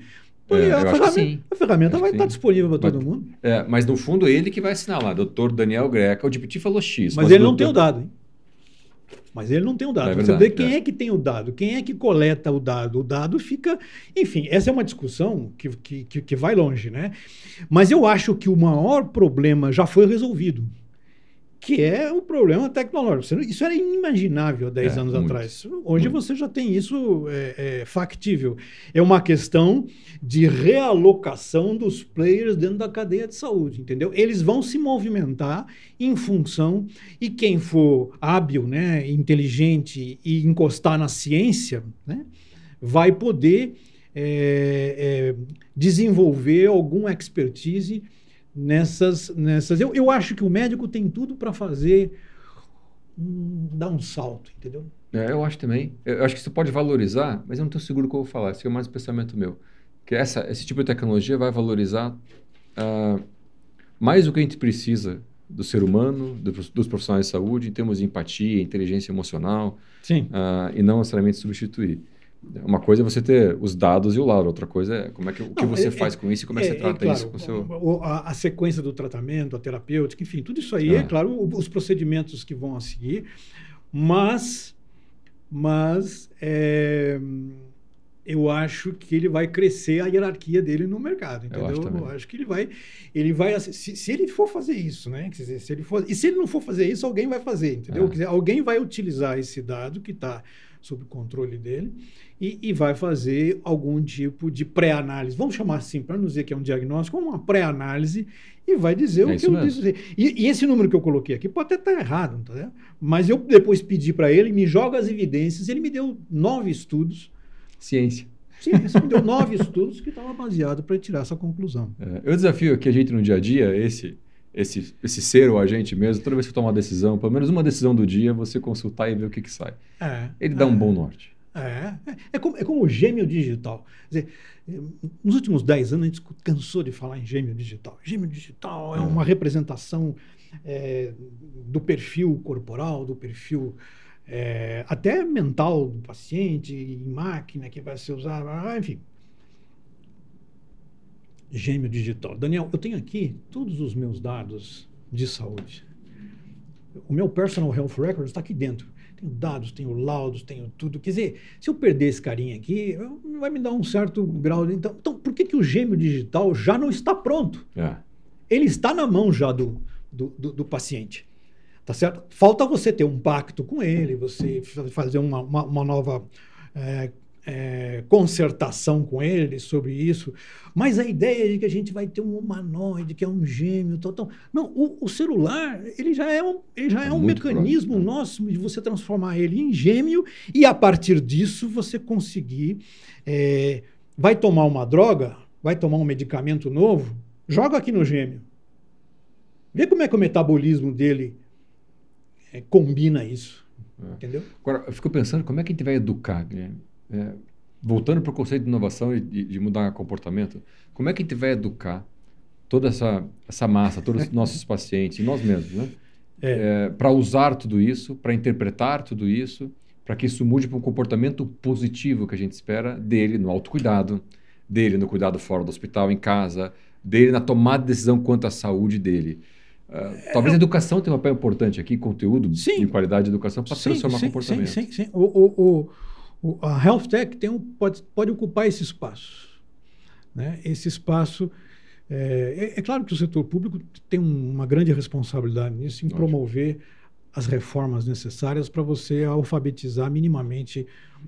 É, a, ferramenta, a, ferramenta, vai estar disponível para todo mundo. É, mas no fundo ele que vai assinar lá, doutor Daniel Greca, o GPT falou X. Mas, mas ele não tem o dado, hein? Mas ele não tem o dado. É verdade, Você vê quem é. é. que tem o dado, quem é que coleta o dado. O dado fica. Enfim, essa é uma discussão que, que, que vai longe, né? Mas eu acho que o maior problema já foi resolvido. Que é o problema tecnológico. Isso era inimaginável há 10 é, anos muito, atrás. Hoje muito. você já tem isso é, é, factível. É uma questão de realocação dos players dentro da cadeia de saúde, entendeu? Eles vão se movimentar em função e quem for hábil, né, inteligente e encostar na ciência, né, vai poder é, é, desenvolver algum expertise nessas. nessas. Eu, eu acho que o médico tem tudo para fazer um, dar um salto, entendeu? É, eu acho também. Eu acho que você pode valorizar, mas eu não estou seguro do que eu vou falar. Esse é mais um pensamento meu. Que essa, esse tipo de tecnologia vai valorizar uh, mais o que a gente precisa do ser humano, do, dos profissionais de saúde, em termos de empatia, inteligência emocional. Sim. Uh, e não necessariamente substituir. Uma coisa é você ter os dados e o laudo, outra coisa é como é que, o que você é, faz com isso e como é, que você é, trata claro, isso com o seu... A, a, sequência do tratamento, a terapêutica, enfim, tudo isso aí, é, é claro, os procedimentos que vão a seguir, mas, mas é, eu acho que ele vai crescer a hierarquia dele no mercado, entendeu? Eu acho, eu acho que ele vai, ele vai, se, se, ele for fazer isso, né? Quer dizer, se ele for, e se ele não for fazer isso, alguém vai fazer, entendeu? É. Quer dizer, alguém vai utilizar esse dado que está sob controle dele e, e vai fazer algum tipo de pré-análise. Vamos chamar assim, para não dizer que é um diagnóstico, uma pré-análise e vai dizer é o que eu disse. E, e, esse número que eu coloquei aqui pode até estar tá errado, tá mas eu depois pedi para ele, me joga as evidências, ele me deu nove estudos. Ciência. Ciência, me deu nove estudos que estavam baseados para tirar essa conclusão. É, eu desafio aqui a gente no dia a dia, esse esse, esse ser ou agente mesmo, toda vez que tomar uma decisão, pelo menos uma decisão do dia, você consultar e ver o que, que sai. É, Ele dá é, um bom norte. É, é, é, como, é como o gêmeo digital. Quer dizer, nos últimos 10 anos a gente cansou de falar em gêmeo digital. Gêmeo digital é, é. uma representação é, do perfil corporal, do perfil é, até mental do paciente, em máquina que vai ser usada, enfim. Gêmeo digital. Daniel, eu tenho aqui todos os meus dados de saúde. O meu personal health record está aqui dentro tenho dados, tenho laudos, tenho tudo. Quer dizer, se eu perder esse carinha aqui, vai me dar um certo grau de. Então, então por que, que o gêmeo digital já não está pronto? É. Ele está na mão já do, do, do, do, paciente. Tá certo? Falta você ter um pacto com ele, você fazer uma, uma, uma nova é, é, concertação com ele sobre isso, mas a ideia de que a gente vai ter um humanoide, que é um gêmeo, tal, tal. Não, o, o celular, ele já é um, ele já é, é um mecanismo pronto. nosso de você transformar ele em gêmeo e, a partir disso, você conseguir. É, vai tomar uma droga, vai tomar um medicamento novo, joga aqui no gêmeo. Vê como é que o metabolismo dele é, combina isso. É. Entendeu? Agora, eu fico pensando como é que a gente vai educar, Guilherme? É, voltando para o conceito de inovação e de, de, mudar comportamento, como é que a gente vai educar toda essa, essa massa, todos os nossos pacientes, e nós mesmos, né? É. É, para usar tudo isso, para interpretar tudo isso, para que isso mude para um comportamento positivo que a gente espera dele no autocuidado, dele no cuidado fora do hospital, em casa, dele na tomada de decisão quanto à saúde dele. Uh, talvez a educação tenha um papel importante aqui, conteúdo sim. qualidade de educação para transformar sim, comportamento. Sim, sim, sim. O, o, o o, a Health Tech tem um, pode, pode ocupar esse espaço. Né? Esse espaço. É, é, é, claro que o setor público tem uma grande responsabilidade nisso, em promover as reformas necessárias para você alfabetizar minimamente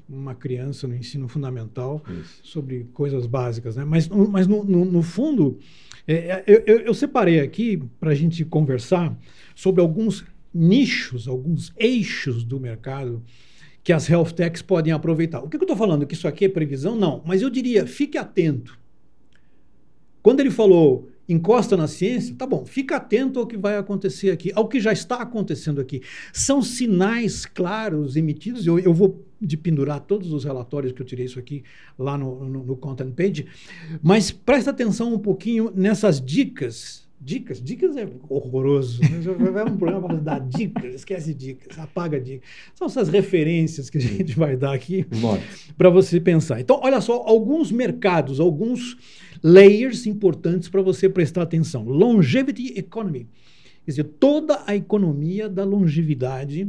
uma criança no ensino fundamental Isso. sobre coisas básicas. Né? Mas, mas no, no, no fundo, é, é eu, eu, separei aqui para a gente conversar sobre alguns nichos, alguns eixos do mercado que as health techs podem aproveitar. O que, eu estou falando? Que isso aqui é previsão? Não. Mas eu diria, fique atento. Quando ele falou encosta na ciência, tá bom, fica atento ao que vai acontecer aqui, ao que já está acontecendo aqui. São sinais claros emitidos, eu, eu vou de pendurar todos os relatórios que eu tirei isso aqui lá no, no, no content page, mas presta atenção um pouquinho nessas dicas Dicas, dicas é horroroso. Vai um programa para dar dicas, esquece dicas, apaga dicas. São essas referências que a gente vai dar aqui para você pensar. Então, olha só, alguns mercados, alguns layers importantes para você prestar atenção. Longevity economy. Quer dizer, toda a economia da longevidade,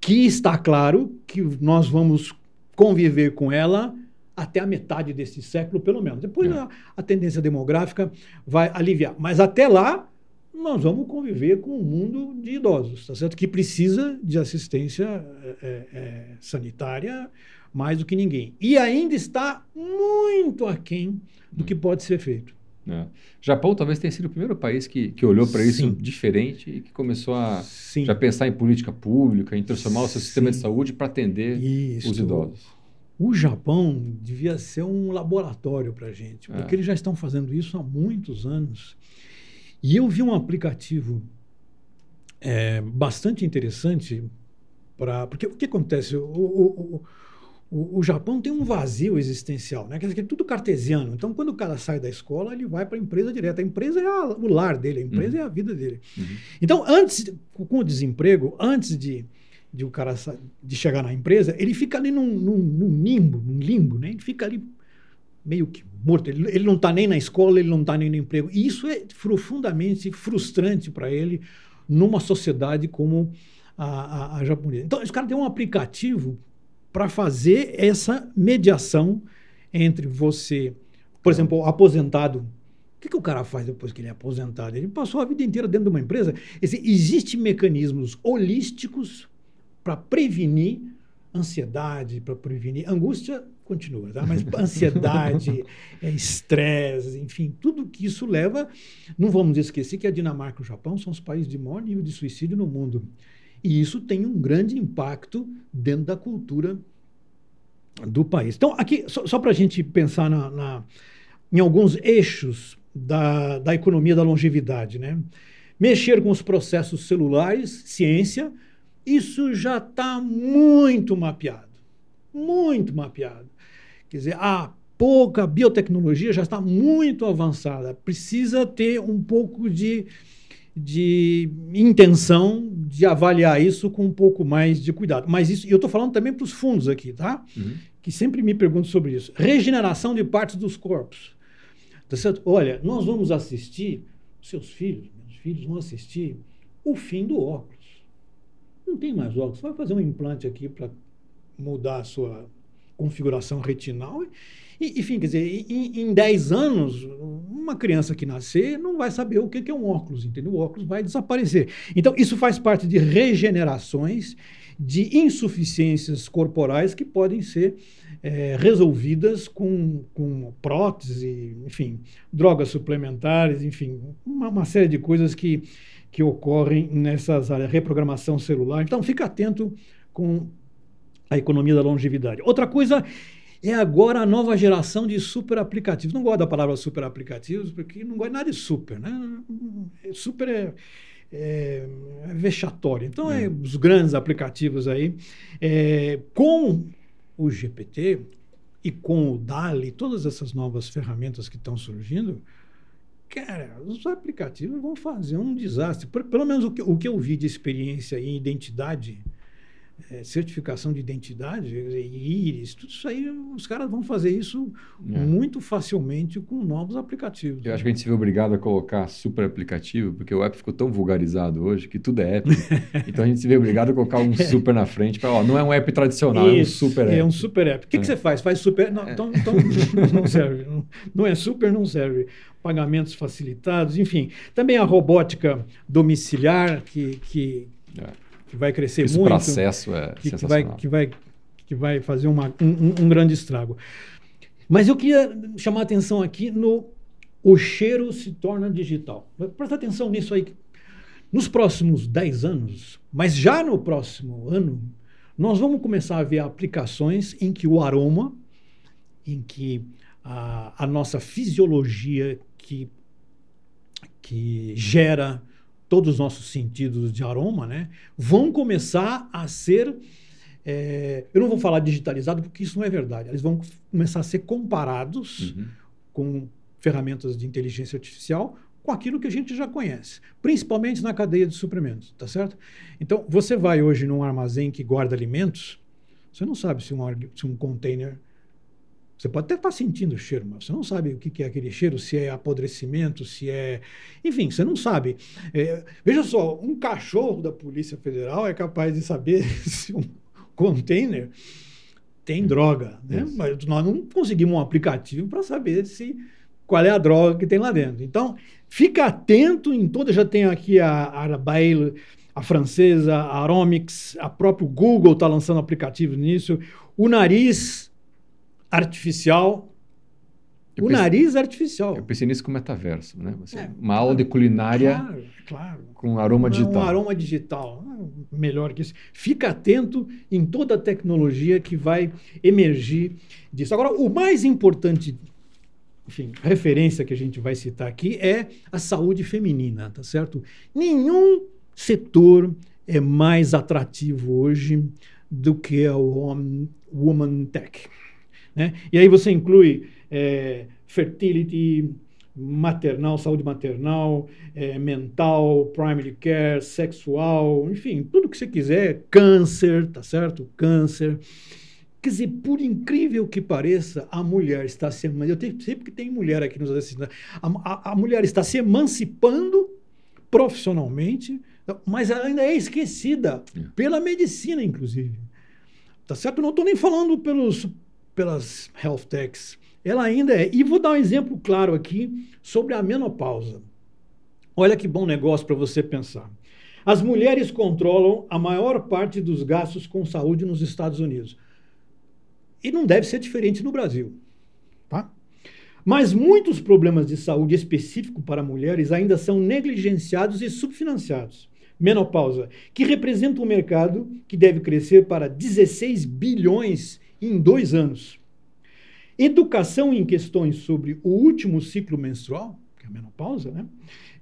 que está claro que nós vamos conviver com ela até a metade desse século, pelo menos. Depois é. a, a, tendência demográfica vai aliviar. Mas até lá, nós vamos conviver com um mundo de idosos, tá certo? Que precisa de assistência é, é, sanitária mais do que ninguém. E ainda está muito aquém do que pode ser feito. É. Japão talvez tenha sido o primeiro país que, que olhou para isso diferente e que começou a Sim. já pensar em política pública, em transformar o seu sistema Sim. de saúde para atender isso. os idosos. O Japão devia ser um laboratório para a gente, porque é. eles já estão fazendo isso há muitos anos. E eu vi um aplicativo é, bastante interessante para. Porque o que acontece? O, o, o, o, Japão tem um vazio existencial, né? Quer dizer, é tudo cartesiano. Então, quando o cara sai da escola, ele vai para a empresa direta. A empresa é a, o lar dele, a empresa uhum. é a vida dele. Uhum. Então, antes, com o desemprego, antes de, de o cara de chegar na empresa, ele fica ali num, num, num limbo, num limbo, né? Ele fica ali meio que morto. Ele, ele não está nem na escola, ele não está nem no emprego. E isso é profundamente frustrante para ele numa sociedade como a, a, a japonesa. Então, os caras têm um aplicativo para fazer essa mediação entre você, por exemplo, aposentado. O que, que o cara faz depois que ele é aposentado? Ele passou a vida inteira dentro de uma empresa. Existem mecanismos holísticos para prevenir ansiedade, para prevenir angústia continua, tá? Mas ansiedade, é, estresse, enfim, tudo que isso leva. Não vamos esquecer que a Dinamarca e o Japão são os países de maior nível de suicídio no mundo. E isso tem um grande impacto dentro da cultura do país. Então, aqui, só, só para a gente pensar na, na, em alguns eixos da, da economia da longevidade, né? Mexer com os processos celulares, ciência, isso já está muito mapeado. Muito mapeado. Quer dizer, a pouca biotecnologia já está muito avançada. Precisa ter um pouco de, de intenção de avaliar isso com um pouco mais de cuidado. Mas isso, eu estou falando também para os fundos aqui, tá? Uhum. Que sempre me perguntam sobre isso. Regeneração de partes dos corpos. Tá certo? Olha, nós vamos assistir, seus filhos, meus filhos vão assistir o fim do óculos. Não tem mais óculos. Você vai fazer um implante aqui para mudar a sua configuração retinal. E, enfim, quer dizer, em, em 10 anos, uma criança que nascer não vai saber o que é um óculos, entendeu? O óculos vai desaparecer. Então, isso faz parte de regenerações, de insuficiências corporais que podem ser é, resolvidas com, com prótese, enfim, drogas suplementares, enfim, uma, uma série de coisas que, que ocorrem nessas áreas, reprogramação celular. Então, fica atento com a economia da longevidade. Outra coisa é agora a nova geração de super aplicativos. Não gosto da palavra super aplicativos, porque não gosto nada de super. Né? Super é, é, é vexatório. Então, é. é. os grandes aplicativos aí. É, com o GPT e com o DALI, todas essas novas ferramentas que estão surgindo, cara, os aplicativos vão fazer um desastre. Pelo menos o que, o que eu vi de experiência em identidade é, certificação de identidade, íris, tudo isso aí, os caras vão fazer isso é. muito facilmente com novos aplicativos. Eu acho que a gente se vê obrigado a colocar super aplicativo, porque o app ficou tão vulgarizado hoje que tudo é app. então a gente se vê obrigado a colocar um é. super na frente. Pra, ó, não é um app tradicional, isso, é um super app. É um super app. O que, que é. você faz? Faz super. Não, então, então não serve. Não, não é super, não serve pagamentos facilitados, enfim. Também a robótica domiciliar, que, que, é que vai crescer Esse muito. Esse processo é que, que, vai, que, vai, que vai fazer uma, um, um grande estrago. Mas eu queria chamar a atenção aqui no o cheiro se torna digital. Presta atenção nisso aí. Nos próximos 10 anos, mas já no próximo ano, nós vamos começar a ver aplicações em que o aroma, em que a, a nossa fisiologia que, que gera todos os nossos sentidos de aroma, né, vão começar a ser. É, eu não vou falar digitalizado porque isso não é verdade. Eles vão começar a ser comparados uhum. com ferramentas de inteligência artificial com aquilo que a gente já conhece, principalmente na cadeia de suprimentos, tá certo? Então, você vai hoje num armazém que guarda alimentos, você não sabe se um, se um container você pode até estar sentindo o cheiro, mas você não sabe o que é aquele cheiro, se é apodrecimento, se é. Enfim, você não sabe. É, veja só, um cachorro da Polícia Federal é capaz de saber se um container tem droga, né? Mas nós não conseguimos um aplicativo para saber se qual é a droga que tem lá dentro. Então, fica atento em toda. Já tem aqui a Arabail, a francesa, a Aromix, a próprio Google está lançando aplicativo nisso. O nariz artificial. Eu o nariz artificial. Eu pensei nisso com metaverso, né? Você, é, uma aula de culinária claro, claro. com aroma digital. Um aroma digital. Melhor que isso. Fica atento em toda a tecnologia que vai emergir disso. Agora, o mais importante enfim, referência que a gente vai citar aqui é a saúde feminina, tá certo? Nenhum setor é mais atrativo hoje do que o Woman Tech. Né? E aí você inclui é, fertility, maternal, saúde maternal, é, mental, primary care, sexual, enfim, tudo que você quiser, câncer, tá certo? Câncer. Quer dizer, por incrível que pareça, a mulher está se eu tenho, sempre que tem mulher aqui nos assistindo, a, a, a mulher está se emancipando profissionalmente, mas ela ainda é esquecida é. pela medicina, inclusive. Tá certo? não estou nem falando pelos, pelas health techs. Ela ainda é. E vou dar um exemplo claro aqui sobre a menopausa. Olha que bom negócio para você pensar. As mulheres controlam a maior parte dos gastos com saúde nos Estados Unidos. E não deve ser diferente no Brasil. Tá? Mas muitos problemas de saúde específicos para mulheres ainda são negligenciados e subfinanciados. Menopausa, que representa um mercado que deve crescer para 16 bilhões em dois anos. Educação em questões sobre o último ciclo menstrual, que é a menopausa, né?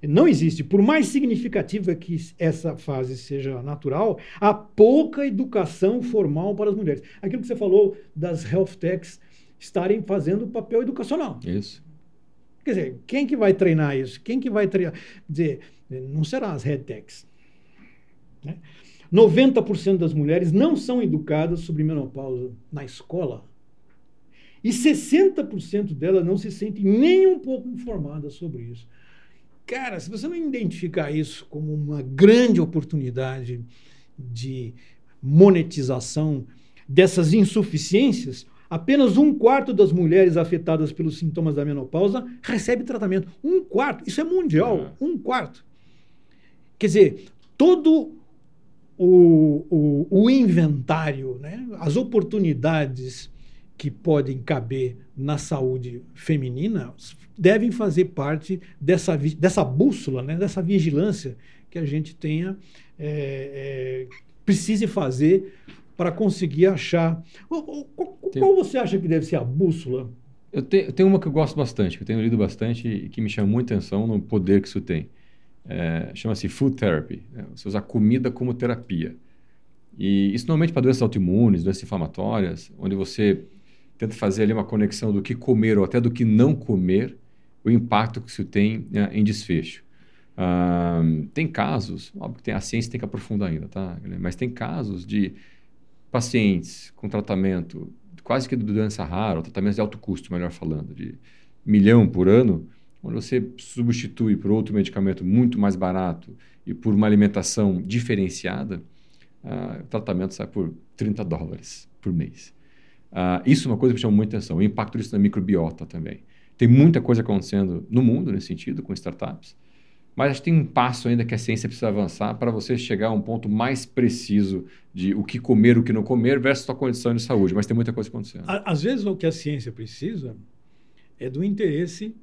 não existe. Por mais significativa que essa fase seja natural, há pouca educação formal para as mulheres. Aquilo que você falou das health techs estarem fazendo o papel educacional. Isso. Quer dizer, quem que vai treinar isso? Quem que vai treinar? Quer dizer, não será as head techs. Né? 90% das mulheres não são educadas sobre menopausa na escola. E 60% delas não se sentem nem um pouco informadas sobre isso. Cara, se você não identificar isso como uma grande oportunidade de monetização dessas insuficiências, apenas um quarto das mulheres afetadas pelos sintomas da menopausa recebe tratamento. Um quarto, isso é mundial, é. um quarto. Quer dizer, todo o, o, o inventário, né, as oportunidades que podem caber na saúde feminina devem fazer parte dessa, dessa bússola, né, dessa vigilância que a gente tenha, é, é, precise fazer para conseguir achar. Qual, qual, você acha que deve ser a bússola? Eu, te, eu tenho uma que eu gosto bastante, que eu tenho lido bastante e que me chama muita atenção no poder que isso tem. É, Chama-se food therapy. Né? Você usar comida como terapia. E isso normalmente para doenças autoimunes, doenças inflamatórias, onde você tenta fazer ali uma conexão do que comer ou até do que não comer, o impacto que isso tem né, em desfecho. tem casos, óbvio que tem, a ciência tem que aprofundar ainda, tá? Mas tem casos de pacientes com tratamento quase que de doença rara, ou de alto custo, melhor falando, de milhão por ano, onde você substitui por outro medicamento muito mais barato e por uma alimentação diferenciada, uh, o tratamento sai por 30 dólares por mês. Uh, isso é uma coisa que chama muita atenção, o impacto disso na microbiota também. Tem muita coisa acontecendo no mundo nesse sentido, com startups, mas acho que tem um passo ainda que a ciência precisa avançar para você chegar a um ponto mais preciso de o que comer, o que não comer, versus sua condição de saúde. Mas tem muita coisa acontecendo. Às vezes o que a ciência precisa é do interesse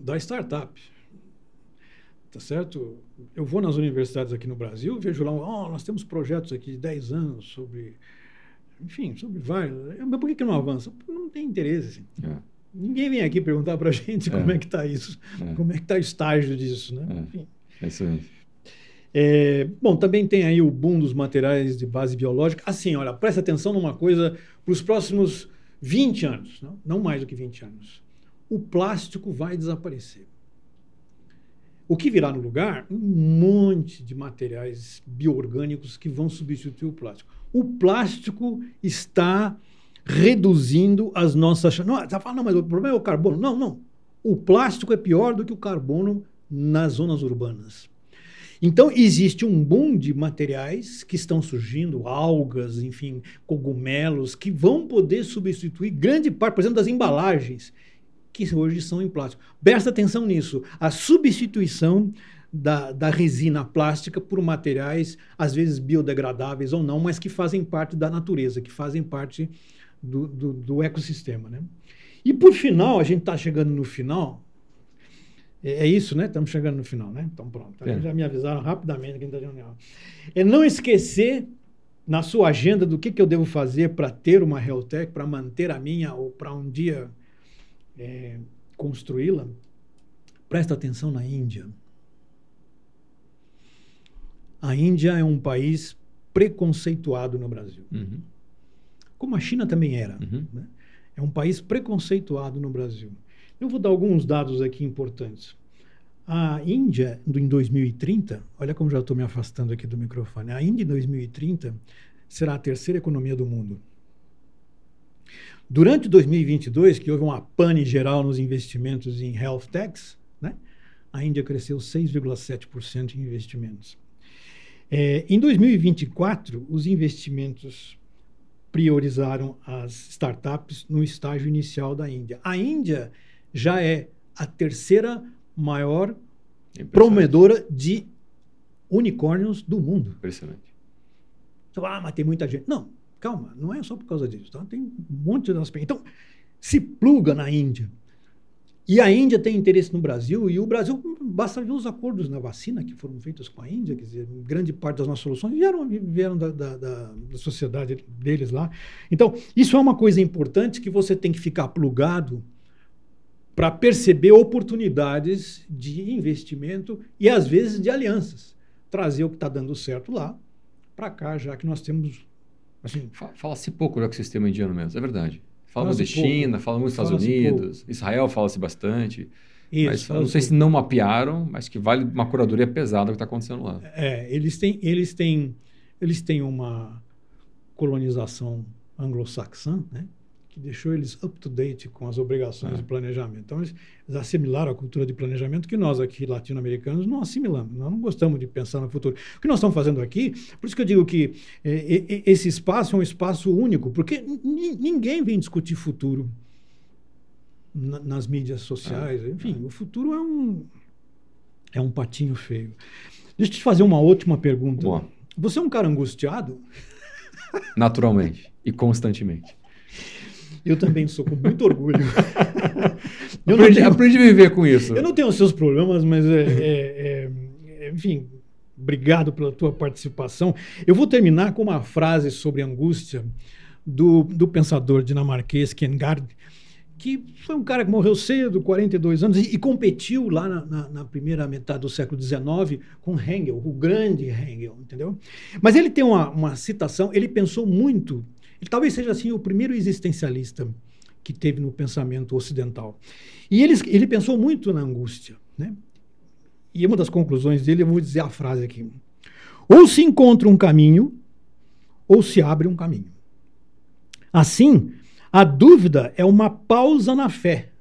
da startup. Tá certo? Eu vou nas universidades aqui no Brasil, vejo lá, oh, nós temos projetos aqui de 10 anos sobre, enfim, sobre vários. Mas por que, que não avança? Não tem interesse. É. Ninguém vem aqui perguntar para a gente é. como é que está isso, é. como é que está o estágio disso, né? É. Enfim. É isso. É, bom, também tem aí o boom dos materiais de base biológica. Assim, olha, presta atenção numa coisa para os próximos 20 anos, não, não mais do que 20 anos o plástico vai desaparecer. O que virá no lugar? Um monte de materiais bioorgânicos que vão substituir o plástico. O plástico está reduzindo as nossas. Não, você fala, não, mas o problema é o carbono. Não, não. O plástico é pior do que o carbono nas zonas urbanas. Então, existe um boom de materiais que estão surgindo, algas, enfim, cogumelos, que vão poder substituir grande parte, por exemplo, das embalagens que hoje são em plástico. Presta atenção nisso. A substituição da, da, resina plástica por materiais, às vezes biodegradáveis ou não, mas que fazem parte da natureza, que fazem parte do, do, do ecossistema. Né? E por final, a gente está chegando no final. É, é, isso, né? Estamos chegando no final, né? Então pronto. É. Já me avisaram rapidamente que a gente está reunião. É não esquecer na sua agenda do que, que eu devo fazer para ter uma Heltec, para manter a minha ou para um dia é, construí-la. Presta atenção na Índia. A Índia é um país preconceituado no Brasil. Uhum. Como a China também era. Uhum. Né? É um país preconceituado no Brasil. Eu vou dar alguns dados aqui importantes. A Índia, em 2030, olha como já estou me afastando aqui do microfone. A Índia, em 2030, será a terceira economia do mundo. Durante 2022, que houve uma pane geral nos investimentos em health techs, né? a Índia cresceu 6,7% em investimentos. É, em 2024, os investimentos priorizaram as startups no estágio inicial da Índia. A Índia já é a terceira maior promovedora de unicórnios do mundo. Impressionante. Então, ah, mas tem muita gente. Não, calma, não é só por causa disso. Tá? Tem um monte de aspectos. Então, se pluga na Índia. E a Índia tem interesse no Brasil, e o Brasil, basta ver os acordos na vacina que foram feitos com a Índia, quer dizer, grande parte das nossas soluções vieram, vieram da, da, da, da sociedade deles lá. Então, isso é uma coisa importante que você tem que ficar plugado para perceber oportunidades de investimento e, às vezes, de alianças. Trazer o que está dando certo lá para cá, já que nós temos. Assim, Fala-se pouco do ecossistema indiano mesmo, é verdade. Fala de China, fala muito dos Estados Unidos, pouco. Israel fala-se bastante. Isso, mas não sei pouco. se não mapearam, mas que vale uma curadoria pesada o que está acontecendo lá. É, eles têm, eles têm, eles têm uma colonização anglo-saxã, né? Que deixou eles up to date com as obrigações é. de planejamento. Então, eles, assimilaram a cultura de planejamento que nós aqui, latino-americanos, não assimilamos. Nós não gostamos de pensar no futuro. O que nós estamos fazendo aqui, por isso que eu digo que é, esse espaço é um espaço único, porque ninguém vem discutir futuro na, nas mídias sociais. É. Enfim, o futuro é um, é um patinho feio. Deixa eu te fazer uma última pergunta. Boa. Você é um cara angustiado? Naturalmente e constantemente. Eu também sou com muito orgulho. eu aprendi, tenho, aprendi a viver com isso. Eu não tenho os seus problemas, mas é, é, é, enfim, obrigado pela tua participação. Eu vou terminar com uma frase sobre angústia do, do pensador dinamarquês Kierkegaard, que foi um cara que morreu cedo, 42 anos, e, e competiu lá na, na, na, primeira metade do século XIX com Hegel, o grande Hegel, entendeu? Mas ele tem uma, uma citação, ele pensou muito ele talvez seja assim o primeiro existencialista que teve no pensamento ocidental. E ele, ele pensou muito na angústia. Né? E uma das conclusões dele, eu vou dizer a frase aqui: ou se encontra um caminho, ou se abre um caminho. Assim, a dúvida é uma pausa na fé,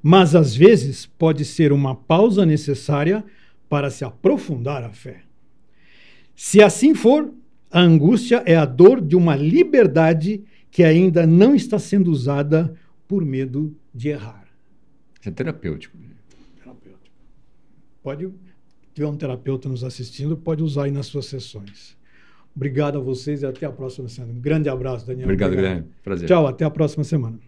mas às vezes pode ser uma pausa necessária para se aprofundar a fé. Se assim for, a angústia é a dor de uma liberdade que ainda não está sendo usada por medo de errar. Isso é terapêutico. Terapêutico. Pode, tiver um terapeuta nos assistindo, pode usar aí nas suas sessões. Obrigado a vocês e até a próxima semana. Um grande abraço, Daniel. Obrigado, Obrigado. Guilherme. Prazer. Tchau, até a próxima semana.